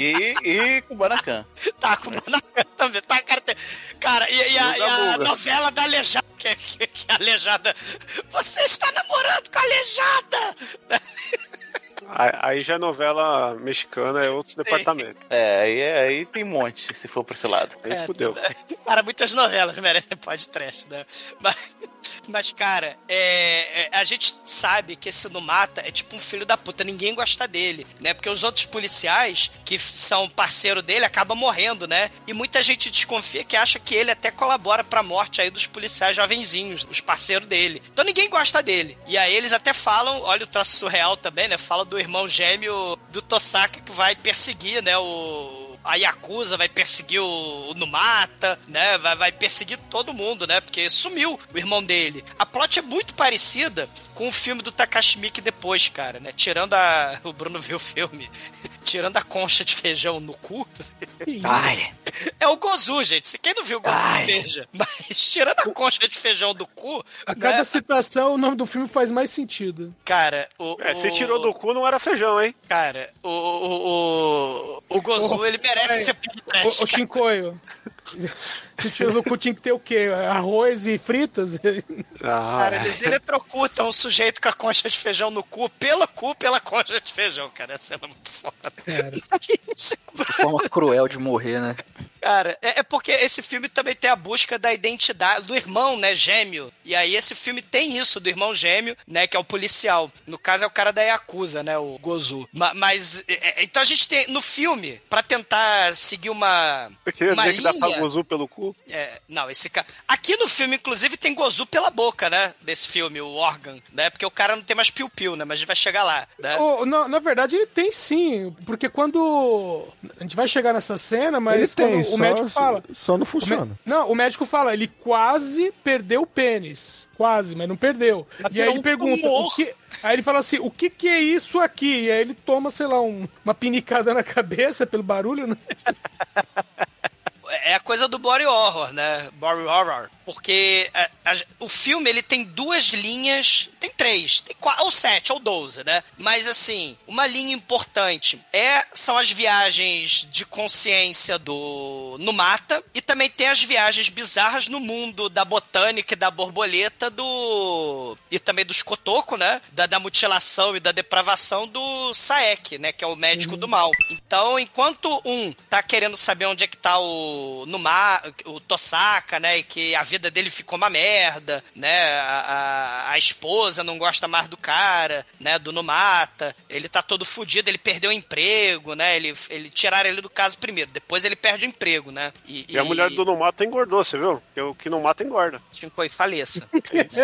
E, e com o Banacan. Tá com o Maracanã também. Tá, cara, tem- cara e, e a, E e a novela da Aleijada, que, que, que a Aleijada. Você está namorando com a Aleijada! Aí, já é novela mexicana, é outro departamento. É, aí, aí tem um monte, se for pra esse lado. Aí É, fudeu. Cara, muitas novelas merecem podcast, né? Mas, mas cara, é, é, a gente sabe que esse Numata é tipo um filho da puta, ninguém gosta dele, né? Porque os outros policiais que são parceiro dele acabam morrendo, né? E muita gente desconfia que acha que ele até colabora pra morte aí dos policiais jovenzinhos, os parceiros dele. Então ninguém gosta dele. E aí eles até falam, olha o troço surreal também, né? Fala do irmão gêmeo do Tosaka que vai perseguir, né? O a Yakuza vai perseguir o, o Numata, né? Vai, vai perseguir todo mundo, né? Porque sumiu o irmão dele. A plot é muito parecida com o filme do Takashi Miike depois, cara, né? Tirando a... O Bruno viu o filme. Tirando a concha de feijão no cu. Ai, É o Gozu, gente. Se quem não viu o Gozu, Ai. veja. Mas tirando a concha de feijão do cu, A cada né? citação, o nome do filme faz mais sentido. cara, o... É, se o- tirou do cu, não era feijão, hein? Cara, o... O, o, o Gozu, Oh, ele merece é. ser podcast, ô cara. Shinkoio, se tirou no cu tinha que ter o quê? Arroz e fritas? Ah, Cara, eles eletrocutam um sujeito com a concha de feijão no cu, pelo cu, pela concha de feijão, cara. Essa cena é muito foda. Cara, que forma cruel de morrer, né? Cara, é, é porque esse filme também tem a busca da identidade do irmão, né, gêmeo. E aí esse filme tem isso, do irmão gêmeo, né, que é o policial. No caso é o cara da Yakuza, né, o Gozu. Ma- Mas, é, é, então a gente tem, no filme, pra tentar seguir uma, Eu queria uma dizer que dá linha... pra Gozu pelo cu. É, não, esse cara. Aqui no filme, inclusive, tem Gozu pela boca, né? Desse filme, o Organ, né? Porque o cara não tem mais piu-piu, né? Mas a gente vai chegar lá, né? Ô, na, na verdade, ele tem sim, porque quando. A gente vai chegar nessa cena, mas Ele tem, quando o médico fala. só não funciona. Não, o médico fala, ele quase perdeu o pênis. Quase, mas não perdeu. Mas e aí ele um pergunta. O que... Aí ele fala assim: o que, que é isso aqui? E aí ele toma, sei lá, um- uma pinicada na cabeça pelo barulho, né? É a coisa do body horror, né? Body horror. Porque a- a- o filme, ele tem duas linhas... Tem três. Tem quatro, ou sete, ou doze, né? Mas, assim, uma linha importante é, são as viagens de consciência do no mata. E também tem as viagens bizarras no mundo da botânica e da borboleta do... E também dos Kotoko, né? Da, da mutilação e da depravação do Saek, né? Que é o médico do mal. Então, enquanto um tá querendo saber onde é que tá o no mar, o Tosaka, né? E que a vida dele ficou uma merda, né? A, a, a esposa não gosta mais do cara, né? Do Numata. Ele tá todo fudido, ele perdeu o emprego, né? Ele, ele tiraram ele do caso primeiro, depois ele perde o emprego, né? E a mulher do não mata engordou, você viu? Porque o que não mata engorda. Shinkoi, faleça.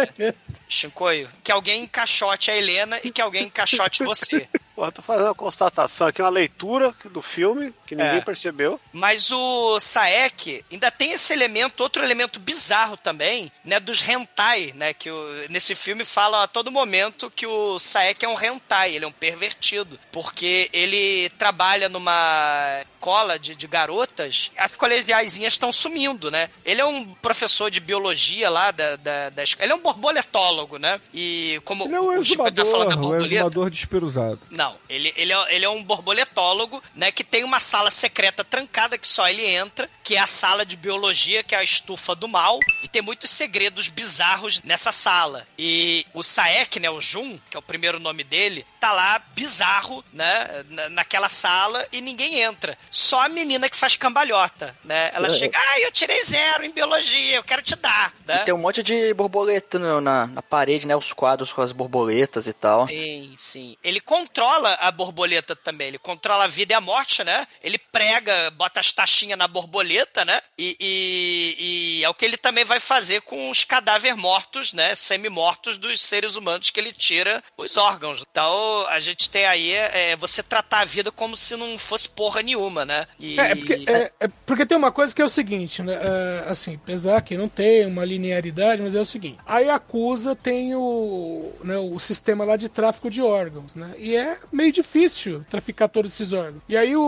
Shinkoi, que alguém encaixote a Helena e que alguém encaixote você. Porra, tô fazendo uma constatação aqui, uma leitura do filme que ninguém É. percebeu. Mas o Saek ainda tem esse elemento, outro elemento bizarro também, né, dos hentai, né, que o- nesse filme fala a todo momento que o Saek é um hentai, ele é um pervertido, porque ele trabalha numa escola de, de garotas, as colegiaizinhas estão sumindo, né? Ele é um professor de biologia lá da, da, da escola, ele é um borboletólogo, né? E como Ele é um o Chico tá falando da exumador, um borboleta... exumador despiruzado. Não, ele, ele, é, ele é um borboletólogo, né? Que tem uma sala secreta trancada que só ele entra, que é a sala de biologia, que é a estufa do mal. E tem muitos segredos bizarros nessa sala. E o Saek, né? O Jun, que é o primeiro nome dele, tá lá bizarro, né? na- naquela sala e ninguém entra. Só a menina que faz cambalhota, né? Ela É. chega, ah, eu tirei zero em biologia, eu quero te dar, né? E tem um monte de borboleta na, na parede, né? Os quadros com as borboletas e tal. Sim, sim. Ele controla a borboleta também. Ele controla a vida e a morte, né? Ele prega, bota as taxinhas na borboleta, né? E, e- e é o que ele também vai fazer com os cadáveres mortos, né? Semi-mortos dos seres humanos que ele tira os órgãos. Então, a gente tem aí é, você tratar a vida como se não fosse porra nenhuma, né? E, É, é porque, é- é porque tem uma coisa que é o seguinte, né? é, assim, apesar que não tem uma linearidade, mas é o seguinte: a Yakuza tem o, né, o sistema lá de tráfico de órgãos, né? E é meio difícil traficar todos esses órgãos. E aí o,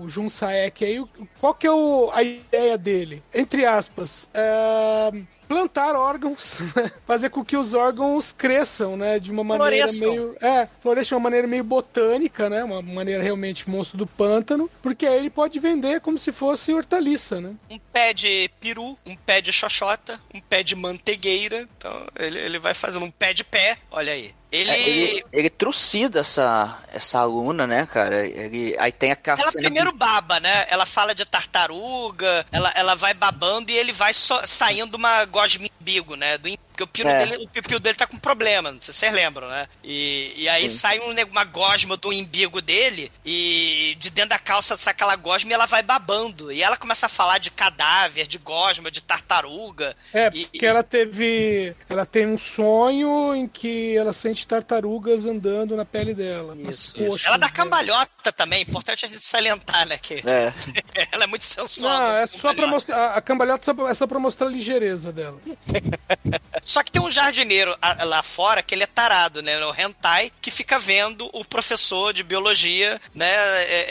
o Jun Saek aí, qual que é o- a ideia dele? Entre aspas, é, plantar órgãos, né? fazer com que os órgãos cresçam, né? De uma maneira Floresçam. meio é, floresce de uma maneira meio botânica, né? Uma maneira realmente monstro do pântano, porque aí ele pode vender como se fosse hortaliça, né? um pé de peru, um pé de xoxota, um pé de mantegueira. Então, ele, ele vai fazendo um pé de pé, olha aí. Ele... É, ele, ele trucida essa, essa aluna, né, cara? Ele, aí tem a Ela cena primeiro baba, né? Ela fala de tartaruga, ela, ela vai babando e ele vai só- saindo uma gosma umbigo, né? Do, porque o piu É. dele, o piu dele tá com problema, não sei se vocês lembram, né? E, e aí Sim. sai um, uma gosma do imbigo dele e de dentro da calça sai aquela gosma e ela vai babando. E ela começa a falar de cadáver, de gosma, de tartaruga. É, E- porque ela teve. Ela tem um sonho em que ela sente tartarugas andando na pele dela. Isso, isso. Ela dá cambalhota também, importante a gente salientar, né? Que É. ela é muito sensual. Não, é só pra mostrar. A, a cambalhota é só pra mostrar a ligeireza dela. Só que tem um jardineiro lá fora que ele é tarado, né? No hentai, que fica vendo o professor de biologia, né? é-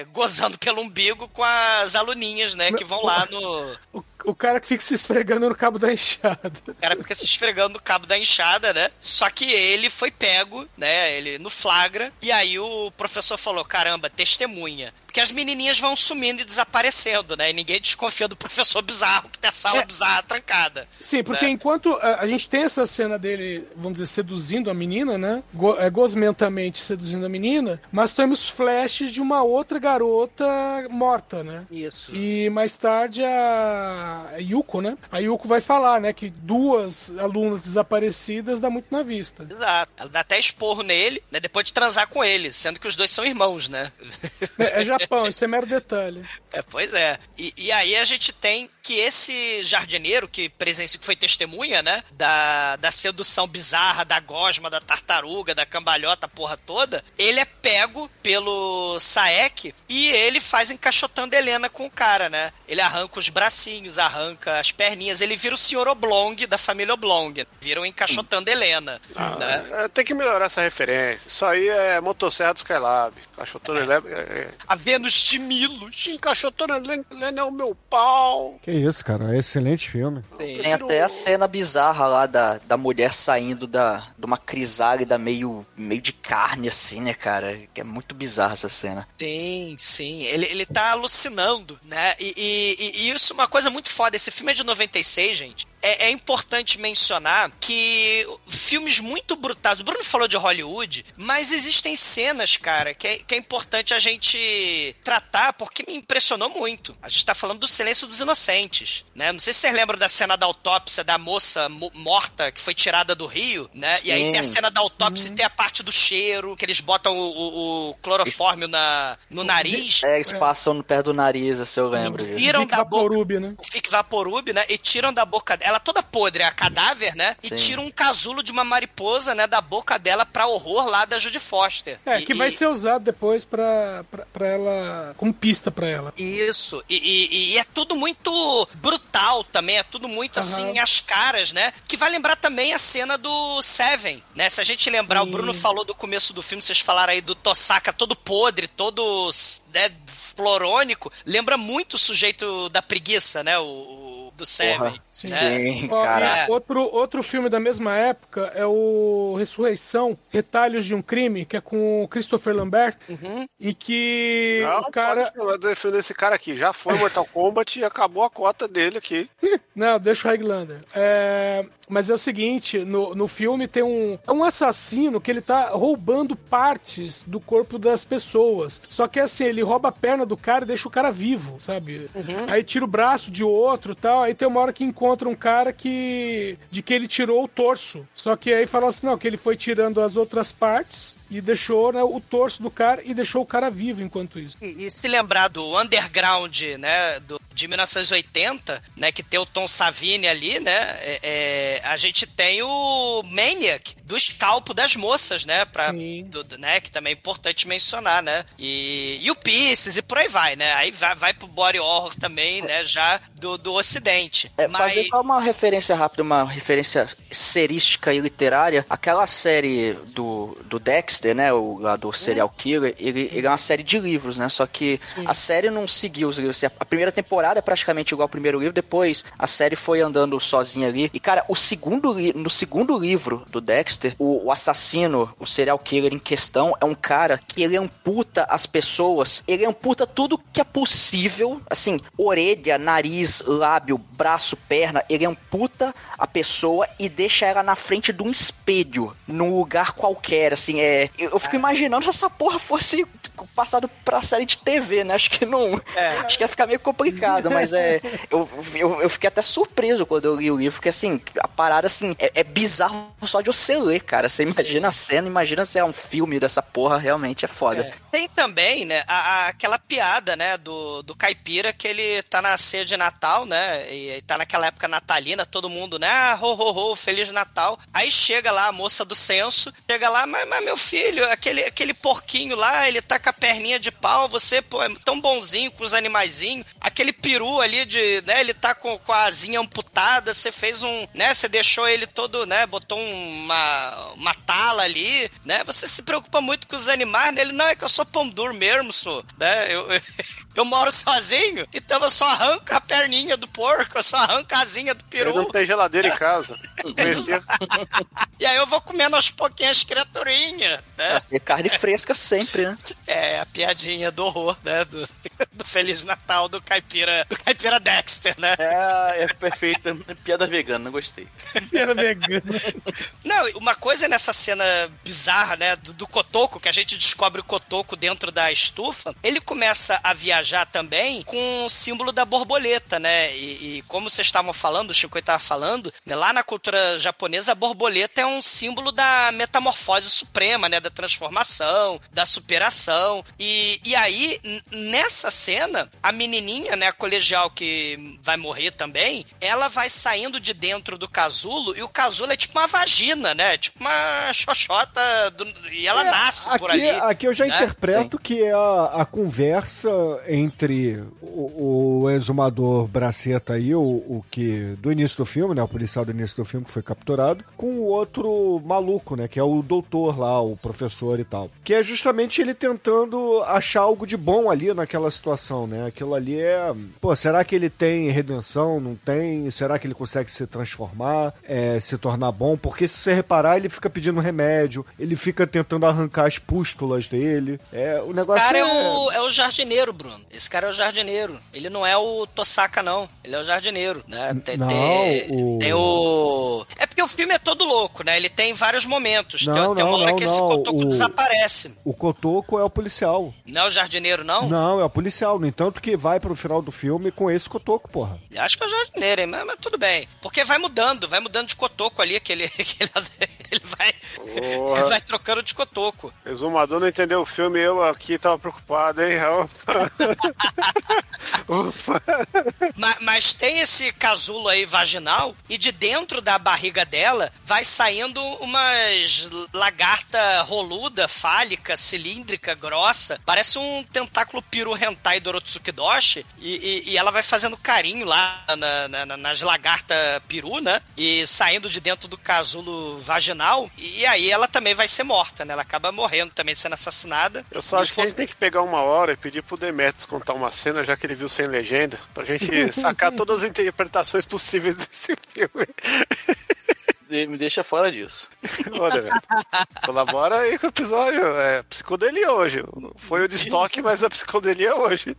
é, gozando pelo umbigo com as aluninhas, né? Que vão lá no. O, cara que fica se esfregando no cabo da enxada. O cara fica se esfregando no cabo da enxada, né? Só que ele foi pego, né? Ele no flagra. E aí o professor falou: caramba, testemunha. Porque as menininhas vão sumindo e desaparecendo, né? E ninguém desconfia do professor bizarro que tem a sala É. bizarra trancada. Sim, porque Né? enquanto a, a gente tem essa cena dele, vamos dizer, seduzindo a menina, né? Go, é, gosmentamente seduzindo a menina, mas temos flashes de uma outra garota morta, né? Isso. E mais tarde a Yuko, né? A Yuko vai falar, né, que duas alunas desaparecidas dá muito na vista. Exato. Ela dá até esporro nele, né? Depois de transar com ele, sendo que os dois são irmãos, né? É, é Japão, isso é mero detalhe. É, pois é. E, e aí a gente tem que esse jardineiro que presenciou, que foi testemunha, né? Da, da sedução bizarra, da gosma, da tartaruga, da cambalhota, a porra toda, ele é pego pelo Saek e ele faz encaixotando Helena com o cara, né? Ele arranca os bracinhos, arranca as perninhas, ele vira o senhor Oblong da família Oblong. Vira um encaixotando Helena. né? É, tem que melhorar essa referência. Isso aí é motosserra do Skylab. Encaixotando ele é... A Vênus de Milos. Encaixotando ele é o meu pau. Que isso, cara. É excelente filme. Tem até a cena bizarra lá da, da mulher saindo da, de uma crisálida meio, meio de carne, assim, né, cara? Que é muito bizarra essa cena. Sim, sim. Ele, ele tá alucinando, né? E, e- e isso é uma coisa muito foda. Esse filme é de 96, gente. É, é importante mencionar que filmes muito brutais. O Bruno falou de Hollywood, mas existem cenas, cara, que é, que é importante a gente tratar porque me impressionou muito. A gente tá falando do Silêncio dos Inocentes, né? Não sei se vocês lembram da cena da autópsia da moça mo- morta que foi tirada do rio, né? E aí Sim. tem a cena da autópsia e tem a parte do cheiro, que eles botam o, o, o clorofórmio na, no nariz. É, eles passam no pé do nariz, se eu lembro. Tiram da boca Vaporub, né? Fic Vaporub, né? E tiram da boca dela, toda podre, é a cadáver, né? E Sim. tiram um casulo de uma mariposa, né? Da boca dela pra horror lá da Judy Foster. É, E- que vai e- ser usado depois pra, pra, pra ela. como pista pra ela. Isso, e, e- e é tudo muito brutal também, é tudo muito assim, as caras, né? Que vai lembrar também a cena do Seven, né? Se a gente lembrar, o Bruno falou do começo do filme, vocês falaram aí do Tosaka todo podre, todo né, florônico, lembra muito o sujeito da preguiça, né? O, o- do Seven. Porra, né? Sim, Ó, cara. outro, outro filme da mesma época é o Ressurreição, Retalhos de um Crime, que é com o Christopher Lambert, e que Não, o cara... pode defender esse cara aqui. Já foi Mortal Kombat e acabou a cota dele aqui. Não, deixa o Highlander. É, Mas é o seguinte, no, no filme tem um, é um assassino que ele tá roubando partes do corpo das pessoas. Só que assim, ele rouba a perna do cara e deixa o cara vivo, sabe? Aí tira o braço de outro e tal. Aí tem uma hora que encontra um cara que. de que ele tirou o torso. Só que aí fala assim, não, que ele foi tirando as outras partes e deixou né, o torso do cara e deixou o cara vivo enquanto isso. E, e se lembrar do Underground, né, do, de 1980, né, que tem o Tom Savini ali, né, é, é, a gente tem o Maniac, do escalpo das moças, né, pra, Sim. do- do- né, que também é importante mencionar, né, e, e o Pieces e por aí vai, né, aí vai, vai pro body horror também, né, já do, do ocidente. É, Mas... Fazer só uma referência rápida, uma referência serística e literária. Aquela série do, do Dexter, né? O, lá do Serial Killer, ele, ele é uma série de livros, né? Só que a série não seguiu os livros. Assim, A primeira temporada é praticamente igual ao primeiro livro, depois a série foi andando sozinha ali. E, cara, o segundo no segundo livro do Dexter, o, o assassino, o serial killer em questão, é um cara que ele amputa as pessoas, ele amputa tudo que é possível, assim, orelha, nariz, lábio, braço, perna, ele amputa a pessoa e deixa ela na frente de um espelho, num lugar qualquer, assim, é... Eu, eu fico imaginando se essa porra fosse passado pra série de TV, né? Acho que não... Acho que ia ficar meio complicado, mas é... Eu, eu, eu fiquei até surpreso quando eu li o livro, porque, assim, a parada, assim, é, é bizarro só de você ler, cara. Você imagina a cena, imagina se é um filme dessa porra, realmente é foda. Tem também, né, a- a- aquela piada, né, do, do caipira que ele tá na ceia de Natal, né, e, e tá naquela época natalina, todo mundo, né, ah, ho, ho, ho, Feliz Natal. Aí chega lá a moça do censo, chega lá, mas, mas meu filho, aquele, aquele porquinho lá, ele tá com a perninha de pau, você, pô, é tão bonzinho com os animaizinhos, aquele peru ali de, né, ele tá com, com a asinha amputada, você fez um, né, você deixou ele todo, né, botou uma, uma tala ali, né, você se preocupa muito com os animais, né, ele, não, é que eu sou pão duro mesmo, sou, né, eu... eu moro sozinho, então eu só arranco a perninha do porco, eu só arranco a asinha do Eu não peru. tenho geladeira em casa. E aí eu vou comendo aos pouquinhos as criaturinhas, né? E carne fresca sempre, né? É, a piadinha do horror, né? Do, do Feliz Natal do caipira, do caipira Dexter, né? É, é perfeita. Piada vegana, gostei. Era vegano. Não, uma coisa nessa cena bizarra, né, do, do Cotoco, que a gente descobre o Cotoco dentro da estufa, ele começa a viajar também com o símbolo da borboleta, né? E, e como vocês estavam falando, o Chico estava falando, né, lá na cultura japonesa, a borboleta é um símbolo da metamorfose suprema, né? Da transformação, da superação. E, e aí, nessa cena, a menininha, né, a colegial que vai morrer também, ela vai saindo de dentro do casulo e o casulo é tipo uma vagina, né? Tipo uma xoxota do- e ela É, nasce aqui, por ali. Aqui eu já né? interpreto que é a, a conversa entre o, o exumador Braceta aí, o, o que do início do filme, né, o policial do início do filme que foi capturado, com o outro maluco, né, que é o doutor lá, o professor e tal. Que é justamente ele tentando achar algo de bom ali naquela situação, né? Aquilo ali é, pô, será que ele tem redenção? Não tem? Será que ele consegue se transformar, é, se tornar bom? Porque se você reparar, ele fica pedindo remédio, ele fica tentando arrancar as pústulas dele. É, o Esse negócio cara é... é... o, é o jardineiro, Bruno. Esse cara é o jardineiro. Ele não é o Tosaka, não. Ele é o jardineiro, né? Tem, não, tem, o- tem o... É porque o filme é todo louco, né? Ele tem vários momentos. Não, tem, tem uma não, hora não, que esse não. cotoco O- desaparece. O Cotoco é o policial. Não é o jardineiro, não? Não, é o policial. No entanto, que vai pro final do filme com esse Cotoco, porra. Acho que é o jardineiro, hein? Mas, mas tudo bem. Porque vai mudando, vai mudando de cotoco ali, que ele, que ele, ele vai, ele Porra. vai trocando de cotoco. Exumador não entendeu o filme, eu aqui tava preocupado, hein? Ufa. Ufa. Ma- Mas, tem esse casulo aí vaginal e de dentro da barriga dela vai saindo umas lagarta roluda, fálica, cilíndrica, grossa. Parece um tentáculo piru hentai do Orotsukidoshi e, e, e ela vai fazendo carinho lá na- na- na- nas lagarta peru, né? E saindo de dentro do casulo vaginal e aí ela também vai ser morta, né? Ela acaba morrendo também, sendo assassinada. Eu só acho que a gente tem que pegar uma hora e pedir pro Demetrius contar uma cena, já que ele viu sem legenda, pra gente sacar todas as interpretações possíveis desse filme. Me deixa fora disso. Demetrius, colabora aí com o episódio. É psicodelia hoje. Foi o de estoque, mas a psicodelia é hoje.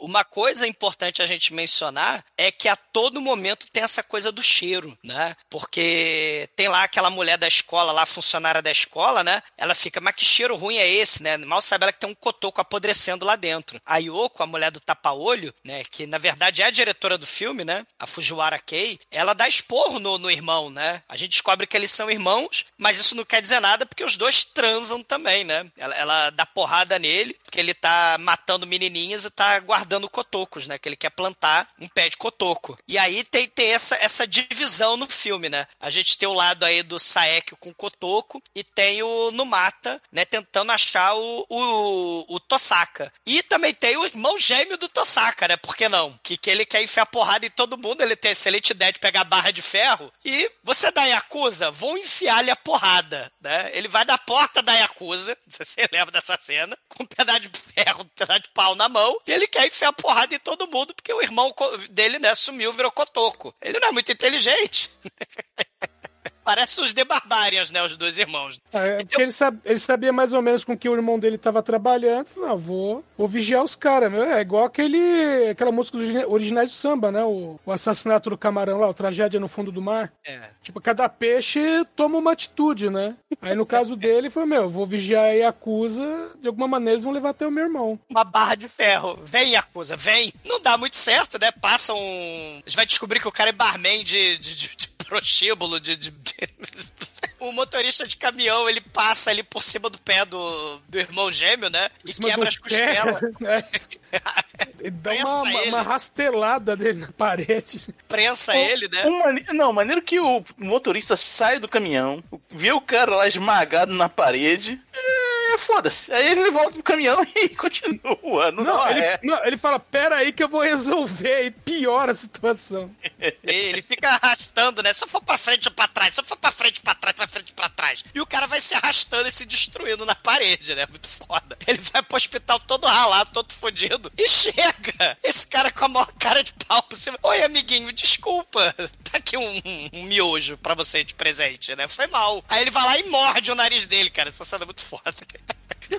Uma coisa importante a gente mencionar é que a todo momento tem essa coisa do cheiro, né? Porque tem lá aquela mulher da escola, lá, funcionária da escola, né? Ela fica, mas que cheiro ruim é esse, né? Mal sabe ela que tem um cotoco apodrecendo lá dentro. A Yoko, a mulher do tapa-olho, né? Que na verdade é a diretora do filme, né? A Fujiwara Kei, ela dá esporro no, no irmão, né? A gente descobre que eles são irmãos, mas isso não quer dizer nada porque os dois transam também, né? Ela, ela dá porrada nele, porque ele tá matando menininhas e tá guardando cotocos, né? Que ele quer plantar um pé de cotoco. E aí tem, tem essa, essa divisão no filme, né? A gente tem o lado aí do Saek com cotoco e tem o Numata, né? Tentando achar o, o, o Tosaka. E também tem o irmão gêmeo do Tosaka, né? Por que não? Que, que ele quer enfiar porrada em todo mundo, ele tem a excelente ideia de pegar a barra de ferro e você da Yakuza, vão enfiar-lhe a porrada, né? Ele vai da porta da Yakuza, se você lembra dessa cena, com um pedaço de ferro, um pedaço de pau na mão, e ele quer enfiar porrada em todo mundo, porque o irmão dele, né, sumiu, virou cotoco. Ele não é muito inteligente. Parece os The Barbarians, né, os dois irmãos. É, porque ele, sab- ele sabia mais ou menos com que o irmão dele tava trabalhando. Não, vou, vou vigiar os caras, meu. É igual aquele, aquela música dos origi- originais do samba, né? O, o assassinato do camarão lá, o tragédia no fundo do mar. É. Tipo, cada peixe toma uma atitude, né? Aí no caso dele foi, meu, vou vigiar a Yakuza, de alguma maneira eles vão levar até o meu irmão. Uma barra de ferro. Vem, Yakuza, vem. Não dá muito certo, né? Passa um. A gente vai descobrir que o cara é barman de, de, de prostíbulo, de. de- de- O motorista de caminhão, ele passa ali por cima do pé do, do irmão gêmeo, né? E quebra as costelas. Ele dá uma, uma, ele. uma rastelada dele na parede. Prensa ele, né? Um mane- Não, maneiro que o motorista sai do caminhão, vê o cara lá esmagado na parede. É, foda-se. Aí ele volta pro caminhão e continua. Não, Não, ele, é. não, ele fala, pera aí que eu vou resolver, e piora a situação. Ele fica arrastando, né? Se eu for pra frente ou pra trás, se eu for pra frente, pra trás, pra frente, pra trás. E o cara vai se arrastando e se destruindo na parede, né? Muito foda. Ele vai pro hospital todo ralado, todo fodido. E chega esse cara com a maior cara de pau por cima. Oi, amiguinho, desculpa. Tá aqui um, um miojo pra você de presente, né? Foi mal. Aí ele vai lá e morde o nariz dele, cara. Essa cena é muito foda.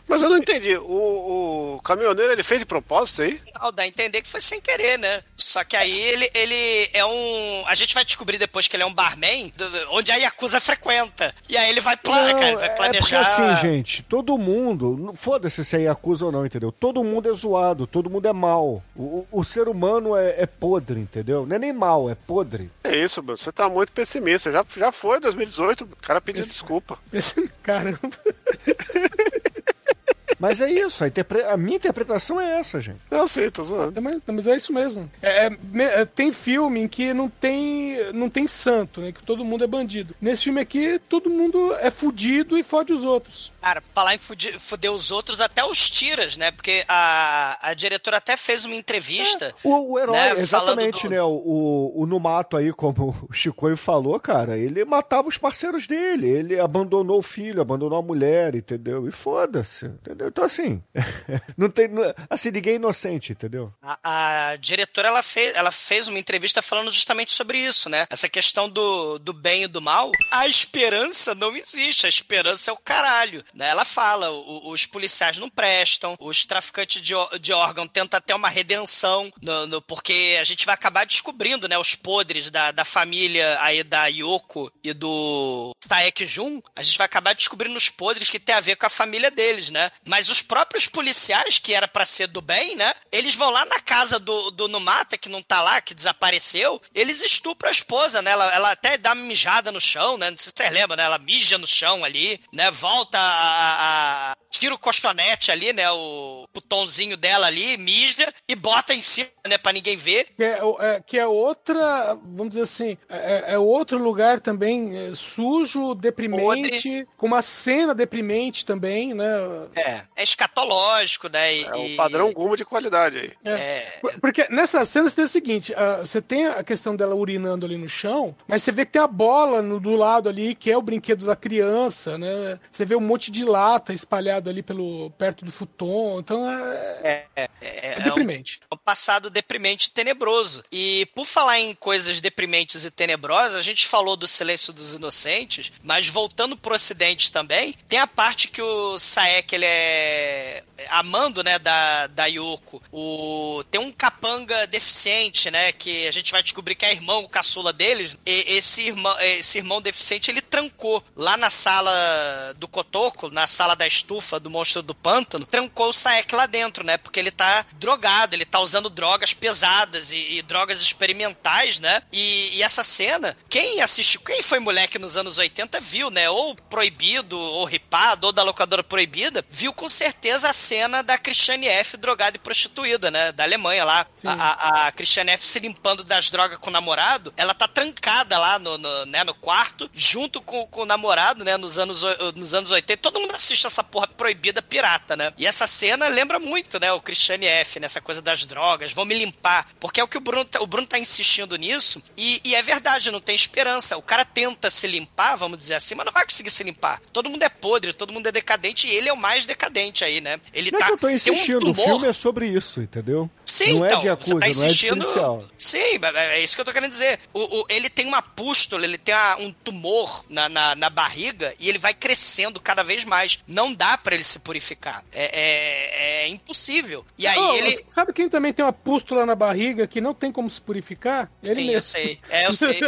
Mas eu não entendi. O, o caminhoneiro ele fez de propósito aí? Não, dá a entender que foi sem querer, né? Só que aí ele, ele é um. A gente vai descobrir depois que ele é um barman, onde a Yakuza frequenta. E aí ele vai, pla... Não, cara, ele vai É porque planejar. assim, gente, todo mundo, não- foda-se se é Yakuza ou não, entendeu? Todo mundo é zoado, todo mundo é mal. O, o- ser humano é, é podre, entendeu? Não é nem mal, é podre. É isso, meu. Você tá muito pessimista. Já, já foi 2018, o cara pediu desculpa. Caramba. Mas é isso, a, interpre- a minha interpretação é essa, gente. Eu zoando. É, mas, mas é isso mesmo. É, é, é, tem filme em que não tem, não tem santo, né? Que todo mundo é bandido. Nesse filme aqui, todo mundo é fudido e fode os outros. Cara, falar em fudir, fuder os outros, até os tiras, né? Porque a, a diretora até fez uma entrevista. O, o herói, né, exatamente, do- né? O, o, o Numato aí, como o Chicoio falou, cara, ele matava os parceiros dele, ele abandonou o filho, abandonou a mulher, entendeu? E foda-se, entendeu? Então, assim, não tem. Assim, ninguém é inocente, entendeu? A, a diretora ela fez, ela fez uma entrevista falando justamente sobre isso, né? Essa questão do, do bem e do mal. A esperança não existe, a esperança é o caralho. Né? Ela fala: o- os policiais não prestam, os traficantes de, de órgão tentam até uma redenção, no- no- porque a gente vai acabar descobrindo né, os podres da, da família aí da Yoko e do Saek Jun. A gente vai acabar descobrindo os podres que tem a ver com a família deles, né? Mas os próprios policiais, que era pra ser do bem, né? Eles vão lá na casa do, do Numata, que não tá lá, que desapareceu, eles estupram a esposa, né? Ela, ela até dá uma mijada no chão, né? Não sei se vocês lembram, né? Ela mija no chão ali, né? Volta a. a- tira o colchonete ali, né? O putonzinho dela ali, mija e bota em cima, né? Pra ninguém ver. Que é, é- que é outra, vamos dizer assim, é, é outro lugar também é, sujo, deprimente, com uma cena deprimente também, né? É. É escatológico, né? E, É um e- padrão Guma de qualidade aí. É. Por- Porque nessa cena você tem o seguinte: ah, você tem a questão dela urinando ali no chão, mas você vê que tem a bola no- do lado ali, que é o brinquedo da criança, né? Você vê um monte de lata espalhado ali pelo perto do futon. Então é, É, é, é é um- deprimente. um passado deprimente e tenebroso. E por falar em coisas deprimentes e tenebrosas, a gente falou do Silêncio dos Inocentes, mas voltando pro ocidente também, tem a parte que o Saek, ele é amando, né, da, da Yoko. O, tem um capanga deficiente, né, que a gente vai descobrir que é irmão caçula deles. E esse irmão, esse irmão deficiente, ele trancou lá na sala do Kotoko, na sala da estufa do monstro do pântano, trancou o Saek lá dentro, né, porque ele tá drogado, ele tá usando drogas pesadas e, e drogas experimentais, né, e, e essa cena, quem assistiu, quem foi moleque nos anos 80 viu, né, ou proibido, ou ripado, ou da locadora proibida, viu com certeza a cena da Christiane F drogada e prostituída, né, da Alemanha lá. A, a, a Christiane F se limpando das drogas com o namorado, ela tá trancada lá no, no, né, no quarto, junto com, com o namorado, né, nos anos, nos anos 80. Todo mundo assiste essa porra proibida pirata, né? E essa cena lembra muito, né, o Christiane F, nessa coisa das drogas, vão me limpar. Porque é o que o Bruno, tá- o Bruno tá insistindo nisso, e, e é verdade, não tem esperança. O cara tenta se limpar, vamos dizer assim, mas não vai conseguir se limpar. Todo mundo é podre, todo mundo é decadente, e ele é o mais decadente aí, né? Ele Não tá. é que eu tô tem um insistindo, o filme é sobre isso, entendeu? Sim, não é então, de Yakuza, você tá não é de insistindo. policial. Sim, mas é isso que eu tô querendo dizer. O, o- ele tem uma pústula, ele tem a- um tumor na, na, na barriga e ele vai crescendo cada vez mais. Não dá pra ele se purificar. É, é- é impossível. E aí Oh, ele. Sabe quem também tem uma pústula na barriga que não tem como se purificar? Ele Sim, mesmo. eu sei. É, eu sei.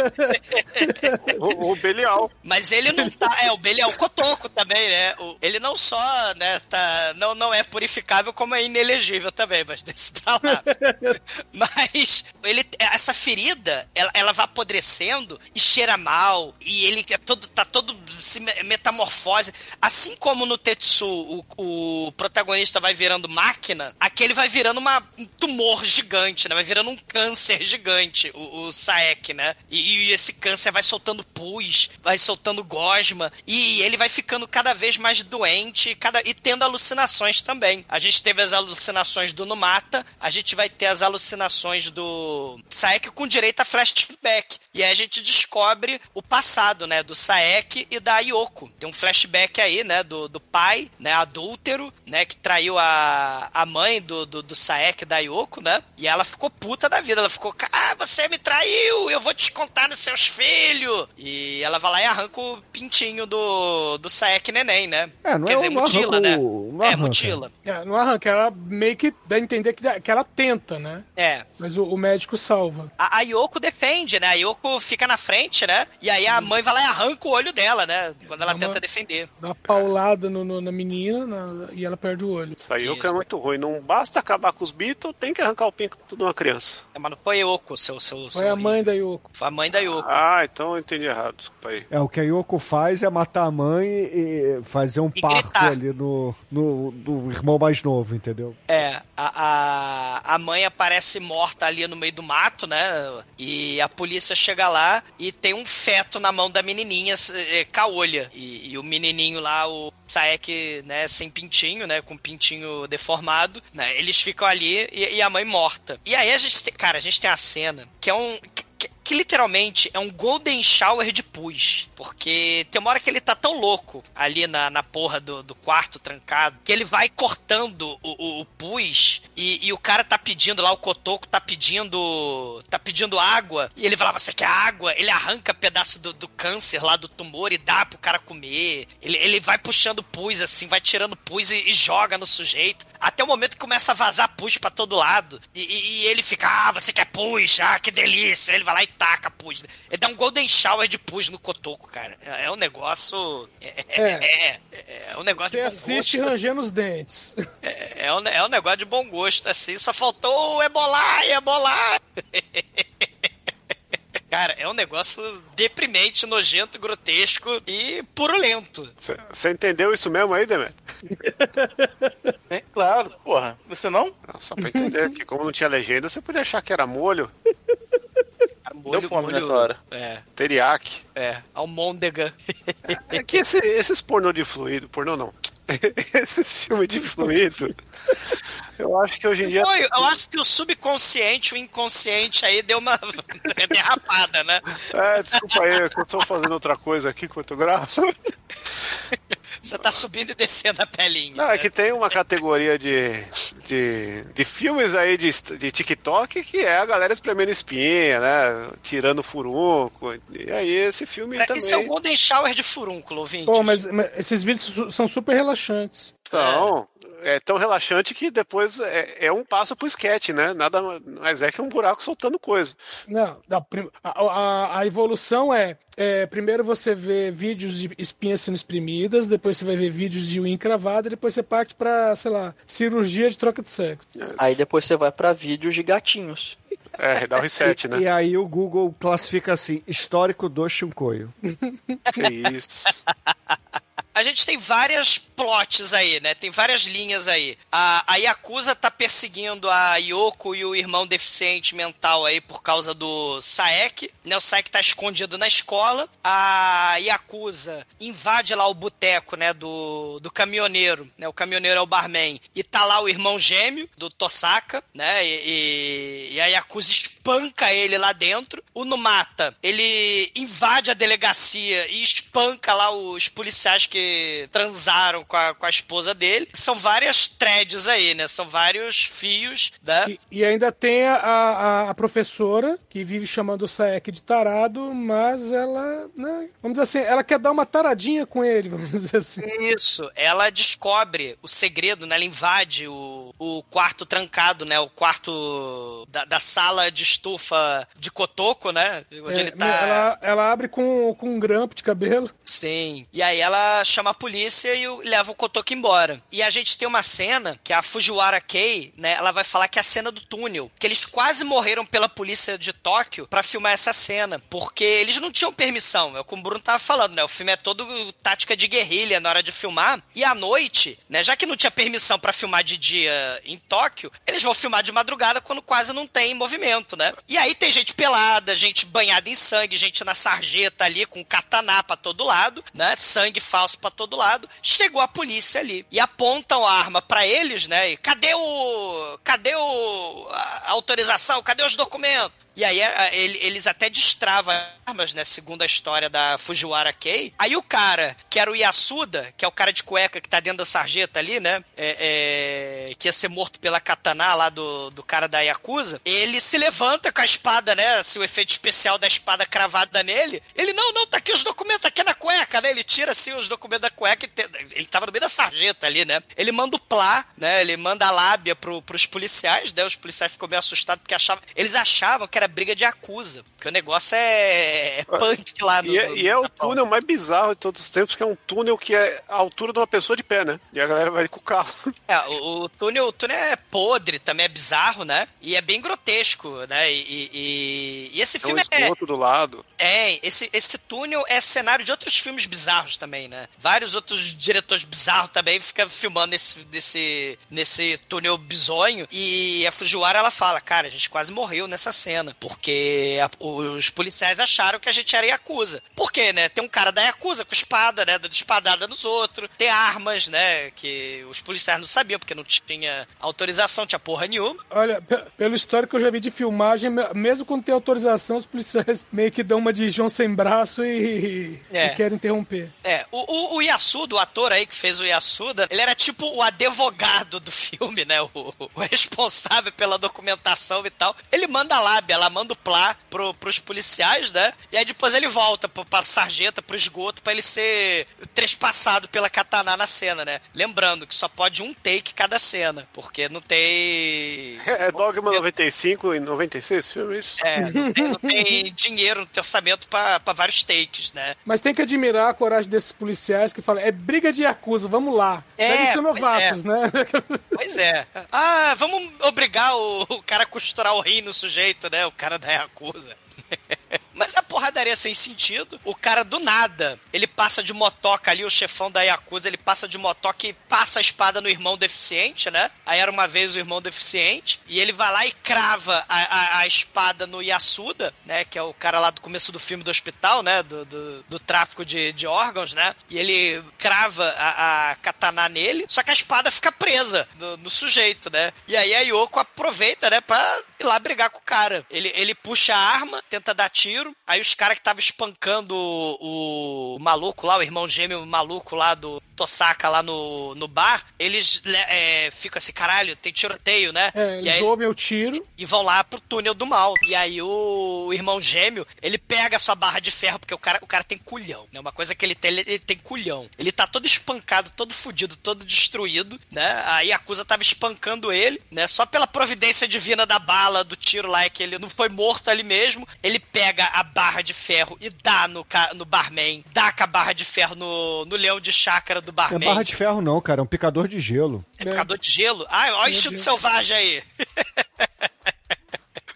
O, o Belial. Mas ele não tá. É, o Belial Cotoco também, né? O- ele não só, né, tá. Não, não é purificável, como é inelegível também, mas deixa pra lá. mas ele, essa ferida, ela, ela vai apodrecendo e cheira mal. E ele é todo, tá todo se me- metamorfose. Assim como no Tetsu, o, o protagonista vai virando máquina, aquele vai virando uma, um tumor gigante, né? Vai virando um câncer gigante, o, o Saek, né? E, e esse câncer vai soltando pus, vai soltando gosma, e ele vai ficando cada vez mais doente cada, e tendo alucinações também. A gente teve as alucinações do Numata, a gente vai ter as alucinações do Saek com direito a flashback. E aí a gente descobre o passado, né? Do Saek e da Yoko. Tem um flashback aí, né? Do, do pai, né? Adúltero, né? Que traiu a, a mãe do, do, do Saek da Yoko, né? E ela ficou puta da vida. Ela ficou, ah, você me traiu, eu vou descontar nos seus filhos. E ela vai lá e arranca o pintinho do, do Saek neném, né? É, não Quer é dizer, mutila, né? o- não é, arranca. mutila. É, não arranca, ela meio que dá a entender que, que ela tenta, né? É. Mas o, o médico salva. A, a Yoko defende, né? A Yoko fica na frente, né? E aí a mãe vai lá e arranca o olho dela, né? Quando ela Dá uma- tenta defender. Dá uma paulada no- no- na menina na- e ela perde o olho. Isso aí é muito ruim. Não basta acabar com os Beatles, tem que arrancar o pinto de uma criança. É, mas não foi a Yoko, seu. seu, Foi seu a mãe da Yoko. Foi a mãe da Yoko. Ah, então eu entendi errado, desculpa aí. É, o que a Yoko faz é matar a mãe e fazer um E parto gritar. ali no, no, do irmão mais novo, entendeu? É, a, a, a mãe aparece morta ali no meio do mato, né? E a polícia chega lá e tem um feto na mão da menininha, é, caolha. E, e o menininho lá, o Saek, né, sem pintinho, né? Com pintinho deformado, né? Eles ficam ali e, e a mãe morta. E aí a gente tem, cara, a gente tem a cena que é um. que- que literalmente é um golden shower de pus. Porque tem uma hora que ele tá tão louco ali na, na porra do, do quarto trancado que ele vai cortando o, o, o pus e, e o cara tá pedindo lá, o cotoco tá pedindo. tá pedindo água. E ele fala: Você quer água? Ele arranca pedaço do, do câncer lá do tumor e dá pro cara comer. Ele, ele vai puxando pus assim, vai tirando pus e, e joga no sujeito. Até o momento que começa a vazar pus pra todo lado. E, e- e ele fica, ah, você quer pus? Ah, que delícia. Ele vai lá e taca pus. Ele dá um golden shower de pus no cotoco, cara. É, é um negócio... É, é, é, é, é um negócio Você de bom assiste gosto. rangendo os dentes. É, é um, é um negócio de bom gosto, assim. Só faltou o ebolar, ebolar. Cara, é um negócio deprimente, nojento, grotesco e purulento. Você entendeu isso mesmo aí, Demet? É claro, porra. Você não? Não, só pra entender que como não tinha legenda, você podia achar que era molho, Deu fome nessa hora. É, teriyaki. é. Almôndega. É que esse- esses pornô de fluido, pornô não. Esses filmes de fluido, eu acho que hoje em dia. Oi, eu acho que o subconsciente, o inconsciente aí deu uma derrapada, né? É, desculpa aí, eu tô fazendo outra coisa aqui enquanto eu gravo. Você tá subindo e descendo a pelinha. Não, é que tem uma categoria de, de, de filmes aí de, de TikTok que é a galera espremendo espinha, né? Tirando furunco. E aí esse filme É, também. Isso é o Golden Shower de furúnculo, ouvinte. Pô, mas, mas esses vídeos são super relaxantes. Então, é tão relaxante que depois é, é um passo pro sketch, né? Nada mais é que um buraco soltando coisa. Não, a, a- a evolução é, é, primeiro você vê vídeos de espinhas sendo exprimidas, depois você vai ver vídeos de unha encravada, depois você parte pra, sei lá, cirurgia de troca de sexo. Aí depois você vai pra vídeos de gatinhos. É, dá o reset, né? E aí o Google classifica assim, histórico do Shinkoio. Que isso. A gente tem várias plots aí, né? Tem várias linhas aí. A, a Yakuza tá perseguindo a Yoko e o irmão deficiente mental aí por causa do Saek, né? O Saek tá escondido na escola. A Yakuza invade lá o boteco, né? Do, do caminhoneiro, né? O caminhoneiro é o barman. E tá lá o irmão gêmeo do Tosaka, né? E, e- e a Yakuza espanca ele lá dentro. O Numata, ele invade a delegacia e espanca lá os policiais que transaram com a, com a esposa dele. São várias threads aí, né? São vários fios, né? E, e ainda tem a, a, a professora, que vive chamando o Saek de tarado, mas ela, né, vamos dizer assim, ela quer dar uma taradinha com ele, vamos dizer assim. Isso, ela descobre o segredo, né? Ela invade o, o quarto trancado, né? O quarto da, da sala de estufa de Kotoko, cotoco, né? Onde É, ele tá. ela, ela abre com, com um grampo de cabelo. Sim. E aí ela chama a polícia e o- leva o Kotoku embora. E a gente tem uma cena que a Fujiwara Kei, né, ela vai falar que é a cena do túnel, que eles quase morreram pela polícia de Tóquio pra filmar essa cena, porque eles não tinham permissão. É o que o Bruno tava falando, né? O filme é todo tática de guerrilha na hora de filmar. E à noite, né, já que não tinha permissão pra filmar de dia em Tóquio, eles vão filmar de madrugada quando quase não tem movimento, né? E aí tem gente pelada, gente banhada em sangue, gente na sarjeta ali com katana pra todo lado, né? Sangue falso pra todo lado. Chegou a polícia ali e apontam a arma pra eles, né? E cadê o cadê o a autorização? Cadê os documentos? E aí a- ele- eles até destravam armas, né? Segundo a história da Fujiwara Kei. Aí o cara, que era o Yasuda, que é o cara de cueca que tá dentro da sarjeta ali, né? É, é, que ia ser morto pela katana lá do, do cara da Yakuza. Ele se levanta com a espada, né? Assim, o efeito especial da espada cravada nele. Ele, não, não, tá aqui os documentos, aqui na cueca, né? Ele tira assim os documentos da cueca. Ele tava no meio da sarjeta ali, né? Ele manda o plá, né? Ele manda a lábia pro, pros policiais, né? Os policiais ficam meio assustados porque achavam. Eles achavam que era briga de acusa. Que o negócio é, é punk lá no. E é, no- e é o túnel mais bizarro de todos os tempos, que é um túnel que é a altura de uma pessoa de pé, né? E a galera vai com o carro. É, o, o túnel, o túnel é podre, também é bizarro, né? E é bem grotesco, né? E, e- e- esse Tem um filme é. esgoto do lado. É, esse, esse túnel é cenário de outros filmes bizarros também, né? Vários outros diretores bizarros também ficam filmando nesse, nesse, nesse túnel bizonho. E a Fujiwara, ela fala, cara, a gente quase morreu nessa cena. Porque a- os policiais acharam que a gente era Yakuza. Por quê, né? Tem um cara da Yakuza com espada, né? Dando espadada nos outros. Tem armas, né? Que os policiais não sabiam, porque não tinha autorização, tinha porra nenhuma. Olha, pe- pelo histórico que eu já vi de filmagem, me- mesmo quando tem autorização, os policiais meio que dão uma de João sem braço e, É. e querem interromper. É, o, o, o Yasuda, o ator aí que fez o Yasuda, ele era tipo o advogado do filme, né? O, o responsável pela documentação e tal. Ele manda lábia, ela manda o plá pro, pros policiais, né? E aí depois ele volta pro, pra sarjeta, pro esgoto, pra ele ser trespassado pela katana na cena, né? Lembrando que só pode um take cada cena, porque não tem... É Dogma 95 e 96 esse filme, é isso? É, não tem, não tem dinheiro no teu orçamento pra, pra vários takes, né? Mas tem que admirar a coragem desses policiais que falam, é briga de acusa, vamos lá. É, Devem ser pois novatos, é. né? Pois é. Ah, vamos obrigar o, o cara a costurar o rim no sujeito, né? O cara da Yakuza. Mas a porradaria sem sentido. O cara do nada, ele passa de motoca ali, o chefão da Yakuza, ele passa de motoca e passa a espada no irmão deficiente, né? Aí era uma vez o irmão deficiente. E ele vai lá e crava a, a, a espada no Yasuda, né? Que é o cara lá do começo do filme do hospital, né? Do, do, do tráfico de, de órgãos, né? E ele crava a, a katana nele, só que a espada fica presa no, no sujeito, né? E aí a Yoko aproveita, né? Pra ir lá brigar com o cara. Ele, ele puxa a arma, tenta dar tiro. Aí os caras que estavam espancando o, o maluco lá, o irmão gêmeo maluco lá do Tosaka lá no, no bar, eles le- é, ficam assim, caralho, tem tiroteio, né? É, e eles aí ouvem o tiro. e vão lá pro túnel do mal. E aí o, irmão gêmeo, ele pega a sua barra de ferro, porque o cara, o cara tem culhão, né? Uma coisa que ele tem, ele, ele tem culhão. Ele tá todo espancado, todo fudido, todo destruído, né? A Yakuza tava espancando ele, né? Só pela providência divina da bala, do tiro lá, é que ele não foi morto ali mesmo. Ele pega a barra de ferro e dá no, no barman, dá com a barra de ferro no, no leão de chácara do Não barman. é barra de ferro, não, cara. É um picador de gelo. É picador de gelo? Ah, olha o instinto Deus. selvagem aí.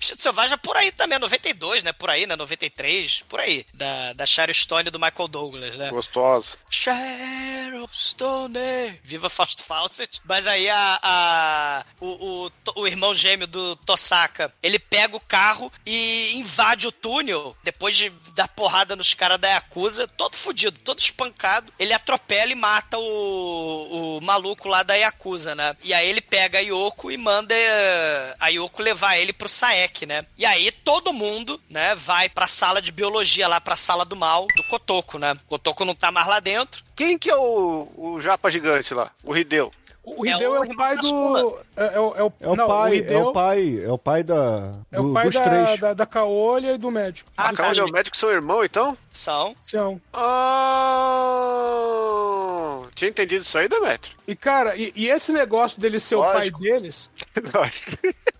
Instinto Selvagem é por aí também, é 92, né? Por aí, né? 93, por aí. Da, da Sharon Stone e do Michael Douglas, né? Gostosa. Sharon Stone! Viva Fausto Fawcett. Mas aí a, a- o, o, o irmão gêmeo do Tosaka, ele pega o carro e invade o túnel, depois de dar porrada nos caras da Yakuza, todo fudido, todo espancado. Ele atropela e mata o, o maluco lá da Yakuza, né? E aí ele pega a Yoko e manda eh, a Yoko levar ele pro Saek, né? E aí todo mundo, né, vai pra sala de biologia lá, pra sala do mal, do Kotoko, né? O Kotoko não tá mais lá dentro. Quem que é o, o japa gigante lá? O Hideo. O É Hideo o é o, pai do. É, é o, é o, É o não, pai, o Hideo é o pai, é o pai da, é o do- pai dos da, três. da, da Caolha e do médico. Ah, Ah, Carlos e o médico são irmão, então? São. São. Ah, tinha entendido isso aí, Demetrio? E, cara, e, e esse negócio dele ser o pai Lógico. deles. Lógico.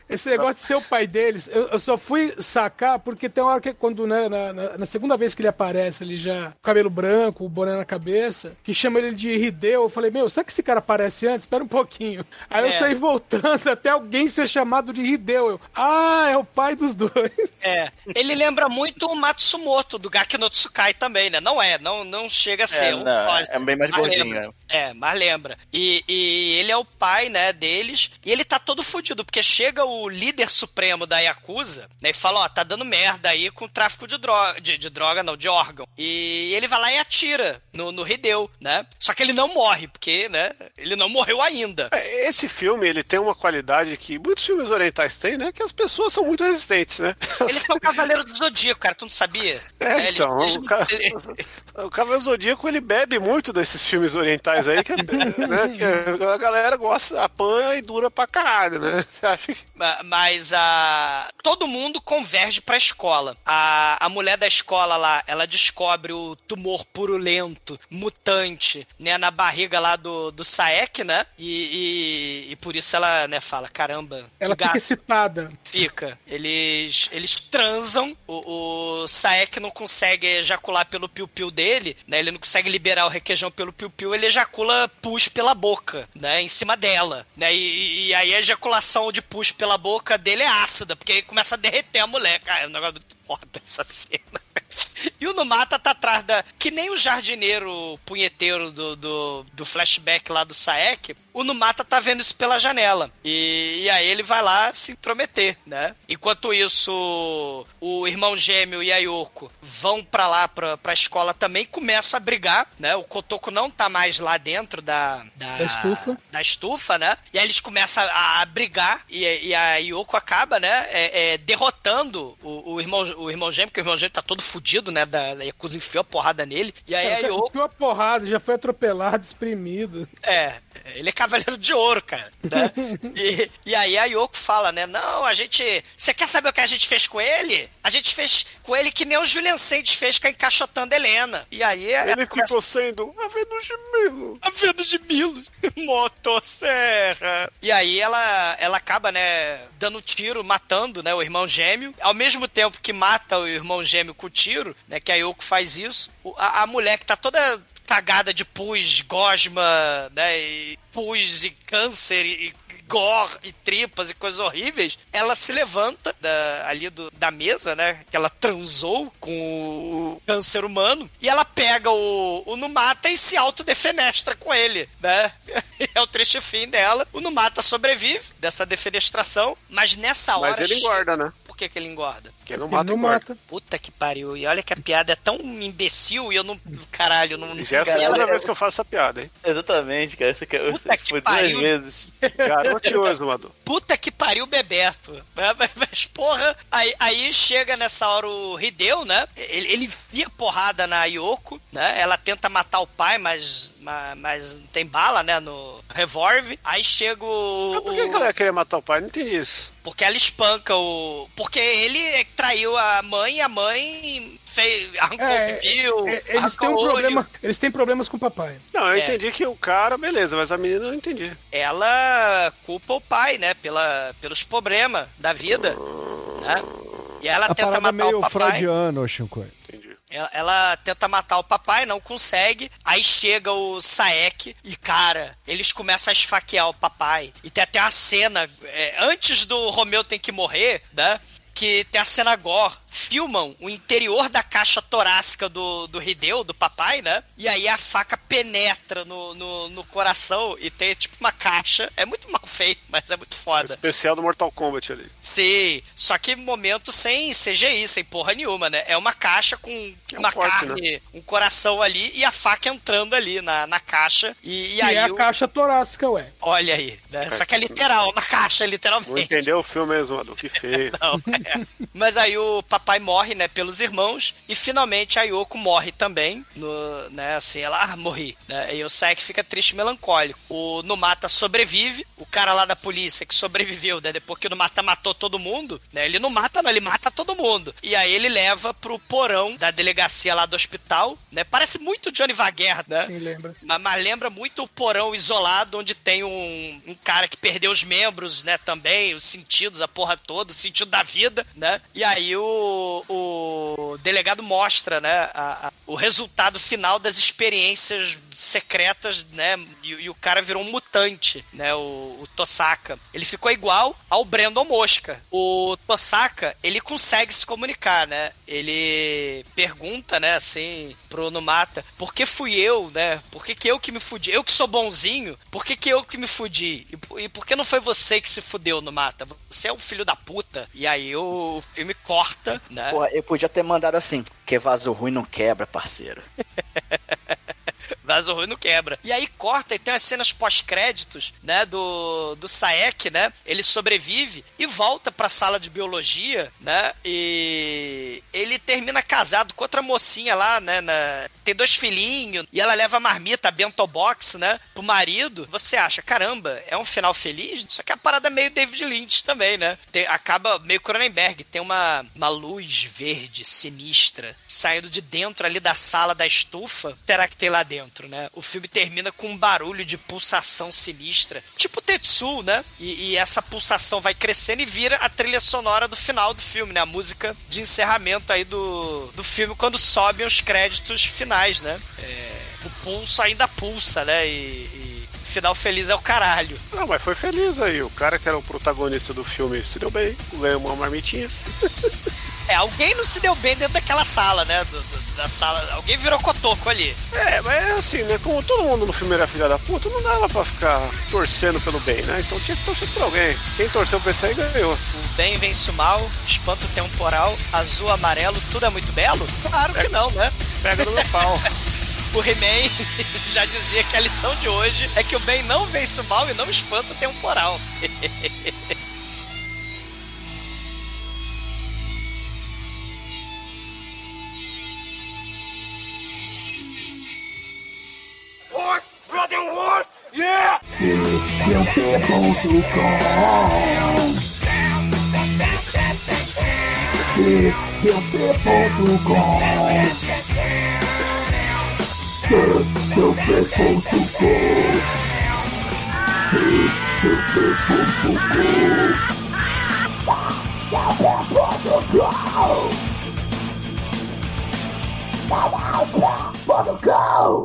Esse negócio de ser o pai deles, eu, eu só fui sacar porque tem uma hora que quando, né, na, na- na segunda vez que ele aparece, ele já cabelo branco, o boné na cabeça, que chama ele de Hideo, eu falei, meu, será que esse cara aparece antes? Espera um pouquinho. Aí eu É. saí voltando até alguém ser chamado de Hideo. Eu, ah, é o pai dos dois. É, ele lembra muito o Matsumoto do Gaki no Tsukai também, né? Não é, não, não chega a ser. É, um não, pós, é bem mais gordinho, né? É, mas lembra. E, e ele é o pai, né, deles, e ele tá todo fudido, porque chega o líder supremo da Yakuza, né, e fala, ó, tá dando merda aí com tráfico de droga, de, de droga não, de órgão. E ele vai lá e atira no, no Hideo, né? Só que ele não morre, porque, né, ele não morreu ainda. É, Esse filme, ele tem uma qualidade que muitos filmes orientais têm, né? Que as pessoas são muito resistentes, né? Eles são cavaleiros do Zodíaco, cara, tu não sabia? É, eles- então, eles- o, ca... o Cavaleiro Zodíaco, ele bebe muito desses filmes orientais aí, que, é- né, que a galera gosta, apanha e dura pra caralho, né? Acho que... Ma- Mas a todo mundo converge pra escola. A, a mulher da escola lá, ela descobre o tumor purulento, mutante, né, na barriga lá do, do Saek, né? E, e, e por isso ela, né, fala, caramba, Ela gato. fica excitada. Fica. Eles, eles transam. O, o Saek não consegue ejacular pelo piu-piu dele, né? Ele não consegue liberar o requeijão pelo piu-piu, ele ejacula pus pela boca, né? Em cima dela, né? E, e aí a ejaculação de pus pela boca dele é ácida, porque aí começa a derreter a mulher. Cara, é um negócio muito foda essa cena. E o Numata tá atrás da. Que nem o jardineiro punheteiro do, do, do flashback lá do Saek. O Numata tá vendo isso pela janela. E, e aí ele vai lá se intrometer, né? Enquanto isso, o irmão gêmeo e a Yoko vão pra lá, pra, pra escola também, começam a brigar, né? O Kotoko não tá mais lá dentro da. Da, Da estufa. da estufa, né? E aí eles começam a, a brigar e, e a Yoko acaba, né? é, é, derrotando o, o irmão, o irmão gêmeo, porque o irmão gêmeo tá todo fudido, né? Da, da Yakuza enfiou a porrada nele. E aí a Yoko. Deu uma porrada, já foi atropelado, espremido. É, ele é cavaleiro de ouro, cara. Né? e, e aí a Yoko fala, né? Não, a gente. Você quer saber o que a gente fez com ele? A gente fez com ele que nem o Julian Sands fez com a encaixotando Helena. E aí. Ele começa- ficou sendo a Vênus de Milo. a Vênus de Milo. Motosserra. E aí ela, ela acaba, né, dando tiro, matando, né, o irmão gêmeo. Ao mesmo tempo que mata o irmão gêmeo com o tiro, né, que a Yoko faz isso, a, a mulher que tá toda cagada de pus, gosma, né, e pus e câncer e gore e tripas e coisas horríveis, ela se levanta da- ali do- da mesa, né? Que ela transou com o câncer humano e ela pega o, o Numata e se autodefenestra com ele, né? É o triste fim dela. O Numata sobrevive dessa defenestração, mas nessa hora. Mas ele engorda, né? Por que, que ele engorda? Porque não Ele mata, não mata. Puta que pariu. E olha que a piada é tão imbecil e eu não. Caralho, eu não. Já é a segunda vez que eu faço essa piada, hein? Exatamente, cara. Isso aqui, é- Puta que foi duas pariu. vezes. Garotioso, Madu. Puta que pariu, Bebeto. Mas, mas, porra, aí, aí chega nessa hora o Hideo, né? Ele, ele enfia porrada na Yoko, né? Ela tenta matar o pai, mas, mas, mas não tem bala, né? No revólver. Aí chega o. Mas por que, o- que ela ia querer matar o pai? Não entendi isso. Porque ela espanca o. Porque ele é traiu a mãe e a mãe fez, arrancou É, o pio. É, Eles têm um problema. Eles têm problemas com o papai. Não, eu É. entendi que o cara, beleza, mas a menina eu não entendi. ela culpa o pai, né? Pela, pelos problemas da vida, né? E ela A tenta matar meio o papai. Entendi. Ela, ela tenta matar o papai, não consegue. Aí chega o Saek e, cara, eles começam a esfaquear o papai. E tem até a cena, é, antes do Romeu tem que morrer, né? Que tem a cena gore. Filmam o interior da caixa torácica do, do Hideo, do papai, né? E aí a faca penetra no, no, no coração e tem tipo uma caixa. É muito mal feito, mas é muito O foda. especial do Mortal Kombat ali. Sim, só que momento sem CGI, sem porra nenhuma, né? É uma caixa com É um uma corte, carne, um coração ali e a faca entrando ali na, na caixa. E, e E aí, é a o- caixa torácica, ué. olha aí, né? Só que é literal, uma caixa, Não literalmente. entendeu o filme mesmo, Madu. Que feio. Não, é. Mas aí o papai papai morre, né, pelos irmãos, e finalmente a Yoko morre também, no, né, assim, ela, ah, morri, né, e o Saek fica triste e melancólico. O Numata sobrevive, o cara lá da polícia que sobreviveu, né, depois que o Numata matou todo mundo, né, ele não mata não, ele mata todo mundo. E aí ele leva pro porão da delegacia lá do hospital, né, parece muito Johnny Vaguerra, né? Sim, lembra. Mas, mas lembra muito o porão isolado, onde tem um, um cara que perdeu os membros, né, também, os sentidos, a porra toda, o sentido da vida, né? E aí o, o delegado mostra, né, a- a- o resultado final das experiências secretas, né? E, e o cara virou um mutante, né? O, o Tosaka. Ele ficou igual ao Brandon Mosca. O Tosaka, ele consegue se comunicar, né? Ele pergunta, né, assim, pro Numata, por que fui eu, né? Por que, que eu que me fudi? Eu que sou bonzinho, por que, que eu que me fudi? E, por- e por que não foi você que se fudeu, Numata? Você é um filho da puta. E aí o, filme corta, né? Pô, eu podia ter mandado assim, que vaso ruim não quebra, parceiro. Vaso ruim não quebra. E aí corta e tem as cenas pós-créditos, né, do, do Saek, né? Ele sobrevive e volta pra sala de biologia, né? E ele termina casado com outra mocinha lá, né? na- Tem dois filhinhos e ela leva a marmita, a bento box, né? Pro marido. Você acha, caramba, é um final feliz? Só que a parada é meio David Lynch também, né? Tem- acaba meio Cronenberg. Tem uma, uma luz verde sinistra saindo de dentro ali da sala da estufa. Será que tem lá dentro, né? O filme termina com um barulho de pulsação sinistra, tipo Tetsu, né? E, e essa pulsação vai crescendo e vira a trilha sonora do final do filme, né? A música de encerramento aí do, do filme quando sobem os créditos finais, né? É, o pulso ainda pulsa, né? E, e final feliz é o caralho. Não, mas foi feliz aí. O cara que era o protagonista do filme se deu bem, ganhou uma marmitinha. É, alguém não se deu bem dentro daquela sala, né? Do- do- da sala. Alguém virou cotoco ali. É, mas é assim, né? Como todo mundo no filme era filha da puta, não dava pra ficar torcendo pelo bem, né? Então tinha que torcer por alguém. Quem torceu pra esse aí ganhou. O bem vence o mal, espanto temporal, azul, amarelo, tudo é muito belo? Claro que não, né? Pega no meu pau. O He-Man já dizia que a lição de hoje é que o bem não vence o mal e não espanta o temporal. horse, rocking horse, yeah! Brother, go!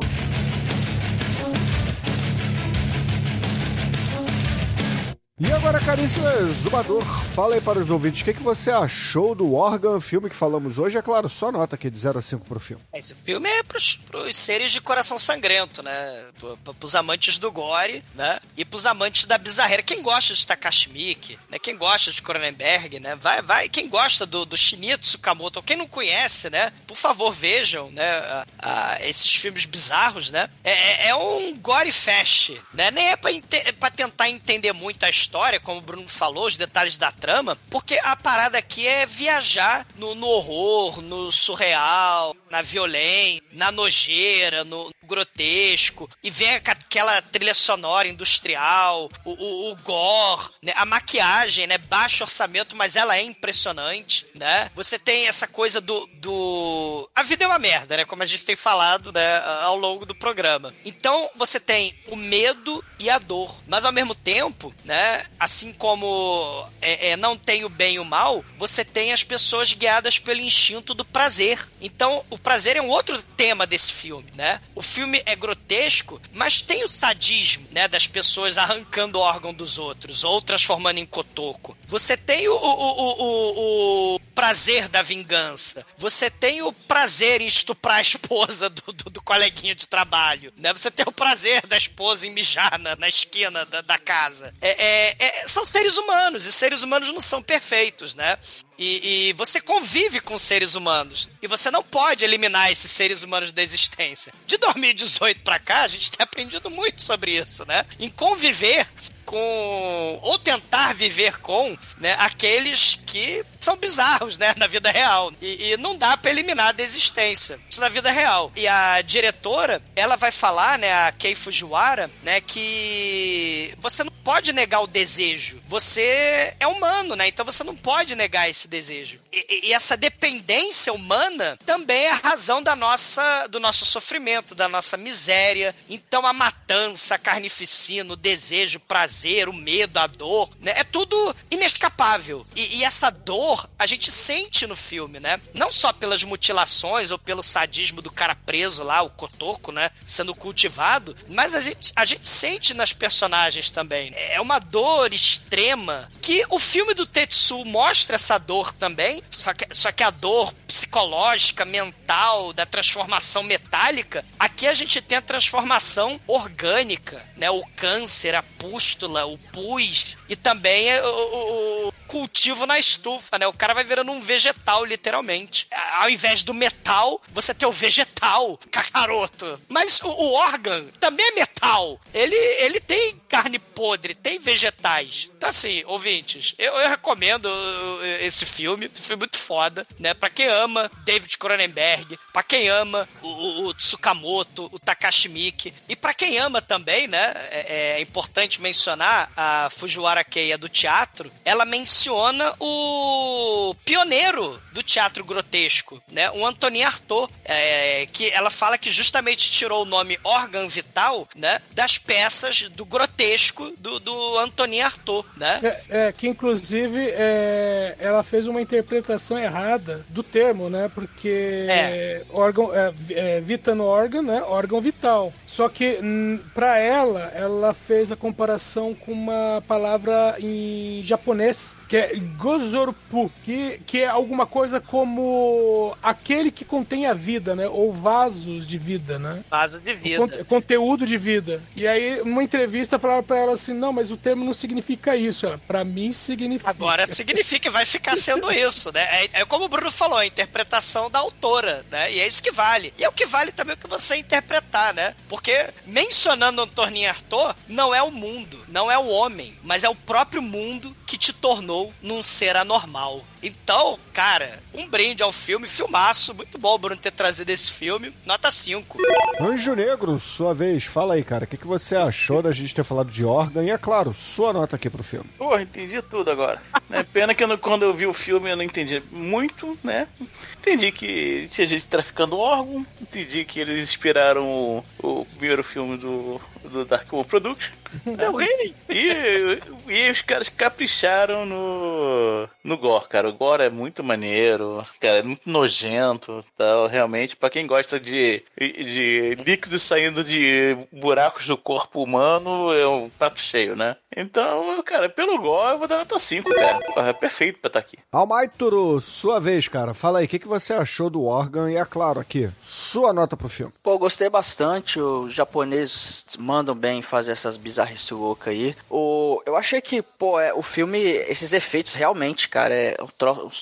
E agora, caríssimo exumador, fala aí para os ouvintes, o que, que você achou do Organ, filme que falamos hoje? É claro, só nota aqui de 0 a 5 pro filme. Esse filme é pros, pros seres de coração sangrento, né? Pro- Pros amantes do gore, né? E pros amantes da bizarreira. Quem gosta de Takashi né? Quem gosta de Cronenberg, né? Vai, vai. Quem gosta do, do Shinichi Tsukamoto, quem não conhece, né? Por favor, vejam, né? a- a- esses filmes bizarros, né? É, é- é um gore fest, né? Nem é pra tentar entender muito a história, como o Bruno falou, os detalhes da trama, porque a parada aqui é viajar no, no horror, no surreal, na violência, na nojeira, no grotesco, e vem aquela trilha sonora industrial, o, o, o gore, né? a maquiagem, né? Baixo orçamento, mas ela é impressionante, né? Você tem essa coisa do, do... A vida é uma merda, né? Como a gente tem falado, né? Ao longo do programa. Então, você tem o medo e a dor. Mas, ao mesmo tempo, né? Assim como é, é, não tem o bem e o mal, você tem as pessoas guiadas pelo instinto do prazer. Então, o prazer é um outro tema desse filme, né? O filme é grotesco, mas tem o sadismo, né? Das pessoas arrancando órgão dos outros ou transformando em cotoco. Você tem o, o, o, o, o prazer da vingança. Você tem o prazer em estuprar a esposa do, do, do coleguinha de trabalho, né? Você tem o prazer da esposa em mijar na, na esquina da, da casa. É, é- é- são seres humanos, e seres humanos não são perfeitos, né? E, e você convive com seres humanos. E você não pode eliminar esses seres humanos da existência. De 2018 pra cá, a gente tem aprendido muito sobre isso, né? Em conviver com ou tentar viver com, né, aqueles que são bizarros, né, na vida real. E, e não dá para eliminar da existência. Isso na vida real. E a diretora, ela vai falar, né, a Kei Fujiwara, né, que você não pode negar o desejo. Você é humano, né? Então você não pode negar esse desejo. E, e essa dependência humana também é a razão da nossa, do nosso sofrimento, da nossa miséria. Então a matança, a carnificina, o desejo, o prazer, o medo, a dor, né? É tudo inescapável. E, e essa dor a gente sente no filme, né? Não só pelas mutilações ou pelo sadismo do cara preso lá, o cotoco, né? Sendo cultivado, mas a gente, a gente sente nas personagens também. É uma dor extrema que o filme do Tetsu mostra essa dor também, só que, só que a dor psicológica, mental, da transformação metálica, aqui a gente tem a transformação orgânica, né? O câncer, a pústula, o pus e também o, o, o cultivo na estufa, né? O cara vai virando um vegetal, literalmente. Ao invés do metal, você tem o vegetal, cacaroto. Mas o, o órgão também é metal. Ele, ele tem carne podre, tem vegetais. Então, assim, ouvintes, eu, eu recomendo uh, esse filme. Filme muito foda, né? Pra quem ama David Cronenberg, pra quem ama o, o, o Tsukamoto, o Takashi Miike, e pra quem ama também, né? É, é importante mencionar a Fujiwara Keiya do teatro. Ela menciona o pioneiro do teatro grotesco, né? O Antonin Artaud, é, que ela fala que justamente tirou o nome órgão vital, né? Das peças do grotesco do, do Antonin Artaud, né? É, é, que inclusive é, ela fez uma interpretação errada do termo, né? Porque É. órgão, é, é, vita no órgão, né? Órgão vital. Só que hum, pra ela, ela fez a comparação com uma palavra em japonês que é gozorupu, que, que é alguma coisa como aquele que contém a vida, né? Ou vasos de vida, né? Vaso de vida. Conte- conteúdo de vida. E aí, numa entrevista, falaram pra ela assim: não, mas o termo não significa isso. Ela, pra mim, significa. Agora significa e vai ficar sendo isso, né? É, é como o Bruno falou, a interpretação da autora, né? E é isso que vale. E é o que vale também o que você interpretar, né? Porque mencionando Antônio Arthur, não é o mundo, não é o homem, mas é o próprio mundo que te tornou num ser anormal. Então, cara, um brinde ao filme, filmaço, muito bom, Bruno, ter trazido esse filme, nota 5. Anjo Negro, sua vez, fala aí, cara. O que, que você achou da gente ter falado de órgão? E é claro, sua nota aqui pro filme. Porra, entendi tudo agora. É pena que eu não- quando eu vi o filme eu não entendi muito, né? Entendi que tinha gente traficando órgão, entendi que eles inspiraram o, o primeiro filme do, do Dark World Production. Eu ri. E, e os caras capricharam no, no gore, cara. O gore é muito maneiro, cara, é muito nojento tal. Realmente, pra quem gosta de, de líquidos saindo de buracos do corpo humano, é um prato cheio, né? Então, cara, pelo gore eu vou dar nota 5, cara. É perfeito pra estar aqui. Almaituru, sua vez, cara. Fala aí, o que, que você achou do órgão? E é claro, aqui, sua nota pro filme. Pô, eu gostei bastante. Os japoneses mandam bem fazer essas bizarrices loucas aí. O, eu achei que, pô, é, o filme, esses efeitos realmente, cara, é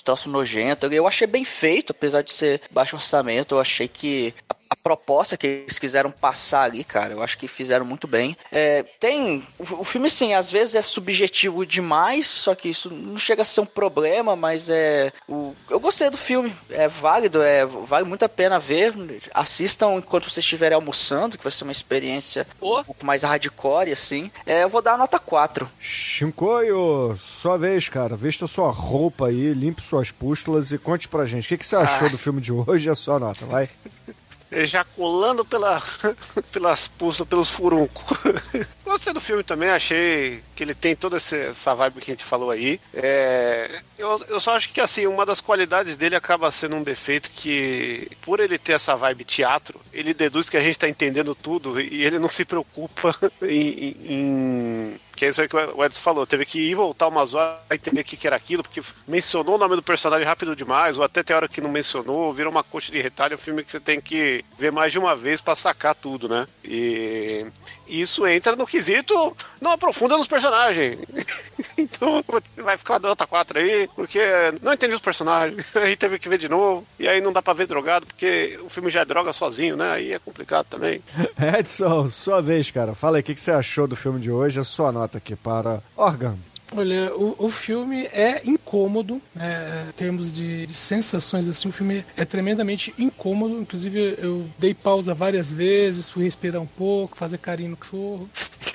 troços nojentos. Eu achei bem feito, apesar de ser baixo orçamento. Eu achei que a proposta que eles quiseram passar ali, cara, eu acho que fizeram muito bem. É, tem. O, o filme, sim, às vezes é subjetivo demais, só que isso não chega a ser um problema, mas é. O, eu gostei do filme. É válido, é, vale muito a pena ver. Assistam enquanto vocês estiverem almoçando, que vai ser uma experiência um pouco mais hardcore, assim. É, eu vou dar a nota 4. Shinkoio, sua vez, cara. Vista sua roupa aí, limpe suas pústulas e conte pra gente. O que, que você achou Ah. do filme de hoje e a sua nota, vai? Ejaculando pela, pelas pulsas, pelos furuncos. Gostei do filme também, achei que ele tem toda essa vibe que a gente falou aí. É, eu, eu só acho que assim, uma das qualidades dele acaba sendo um defeito que, por ele ter essa vibe teatro, ele deduz que a gente tá entendendo tudo e ele não se preocupa em- em- que é isso aí que o Edson falou, teve que ir voltar umas horas pra entender o que, era aquilo, porque mencionou o nome do personagem rápido demais, ou até tem hora que não mencionou, virou uma coxa de retalho, é um filme que você tem que ver mais de uma vez pra sacar tudo, né? E isso entra no quesito, não aprofunda nos personagens. então vai ficar nota 4 aí, porque não entendi os personagens, aí teve que ver de novo, e aí não dá pra ver drogado, porque o filme já é droga sozinho, né? Aí é complicado também. Edson, sua vez, cara. Fala aí, o que, que você achou do filme de hoje a sua nota? Nota aqui para Organ. Olha, o, o filme é incômodo, né, em termos de, de sensações, assim, o filme é tremendamente incômodo. Inclusive, eu dei pausa várias vezes, fui respirar um pouco, fazer carinho no cachorro.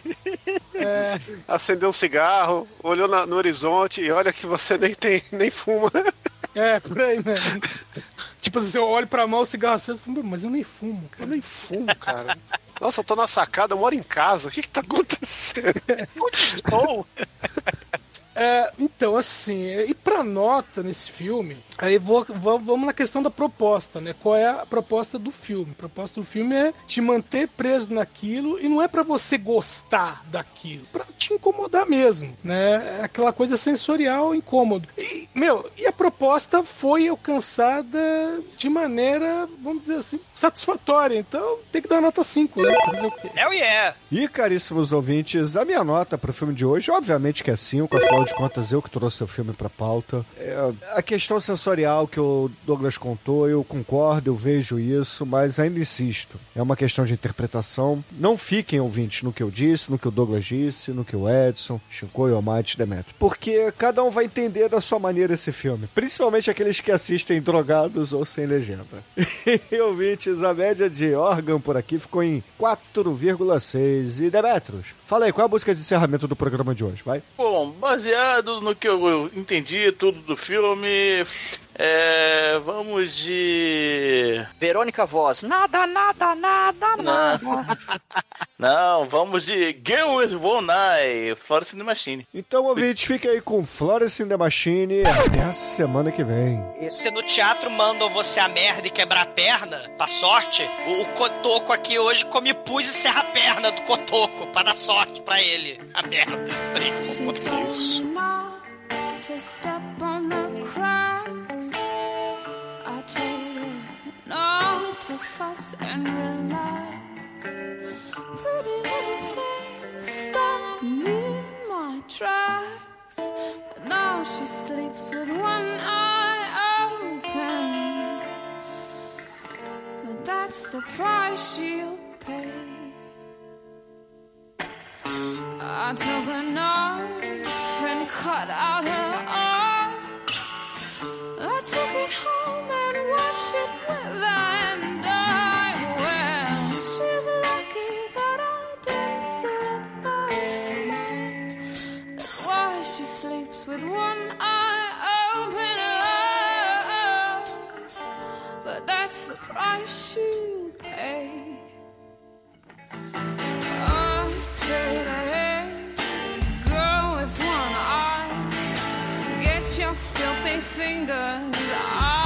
É, Acendeu um cigarro, olhou na- no horizonte e olha que você nem tem, nem fuma. é, por aí mesmo. tipo assim, eu olho pra mão, o cigarro aceso, eu mas eu nem fumo, Eu cara. nem fumo, cara. Nossa, eu tô na sacada, eu moro em casa. O que que tá acontecendo? Ou É, então, assim, e pra nota nesse filme, aí vou, vou- vamos na questão da proposta, né? Qual é a proposta do filme? A proposta do filme é te manter preso naquilo e não é pra você gostar daquilo, pra te incomodar mesmo, né? É aquela coisa sensorial incômodo. E, meu, e a proposta foi alcançada de maneira, vamos dizer assim, satisfatória. Então tem que dar nota 5, né? Fazer o quê? Hell yeah! E, caríssimos ouvintes, a minha nota pro filme de hoje, obviamente que é 5, afinal de contas, eu que trouxe o filme pra pauta. É, a questão sensorial que o Douglas contou, eu concordo, eu vejo isso, mas ainda insisto, é uma questão de interpretação. Não fiquem ouvintes no que eu disse, no que o Douglas disse, no que o Edson, Chico e o Mate Demetrio, porque cada um vai entender da sua maneira esse filme, principalmente aqueles que assistem drogados ou sem legenda. E, ouvintes, a média de órgão por aqui ficou em 4,6. E Demetrios, fala aí, qual é a música de encerramento do programa de hoje, vai? Bom, baseado no que eu entendi tudo do filme, é, vamos de. Verônica Voz. Nada, nada, nada, nada. Não, vamos de Girl with One Eye, Florence and the Machine. Então, ouvintes, fique aí com Florence in the Machine até a semana que vem. Se no teatro mandam você a merda e quebrar a perna, pra sorte, o, o Cotoco aqui hoje come pus e serra a perna do Cotoco, pra dar sorte pra ele. A merda. Brinco, Cotoco. Isso. To fuss and relax. Pretty little thing stopped me in my tracks. But now she sleeps with one eye open. But that's the price she'll pay. I took a knife and cut out her arm. Price she'll pay. I said, girl with one eye, get your filthy fingers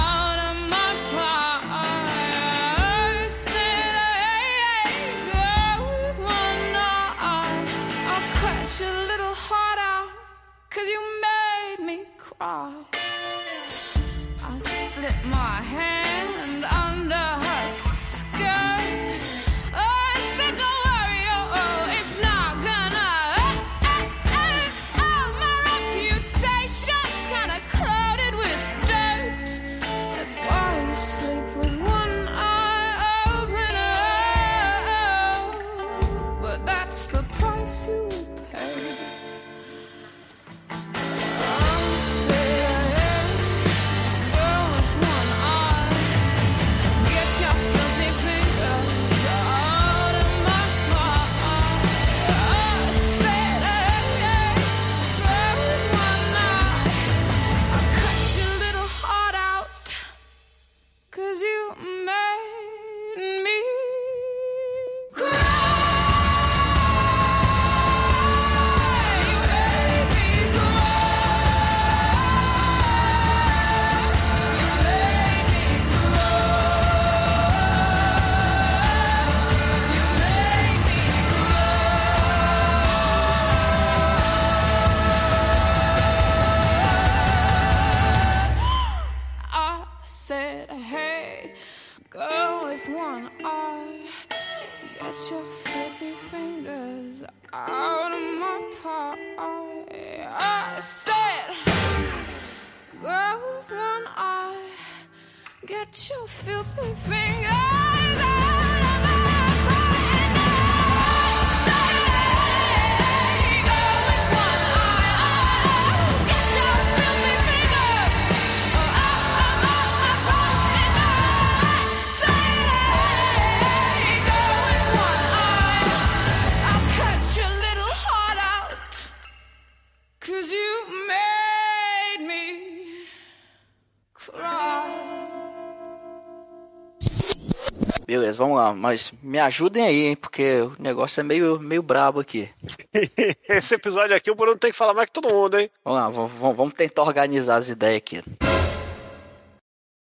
vamos lá. Mas me ajudem aí, hein? Porque o negócio é meio, meio brabo aqui. Esse episódio aqui o Bruno tem que falar mais que todo mundo, hein? Vamos lá, vamos, vamos- vamos tentar organizar as ideias aqui.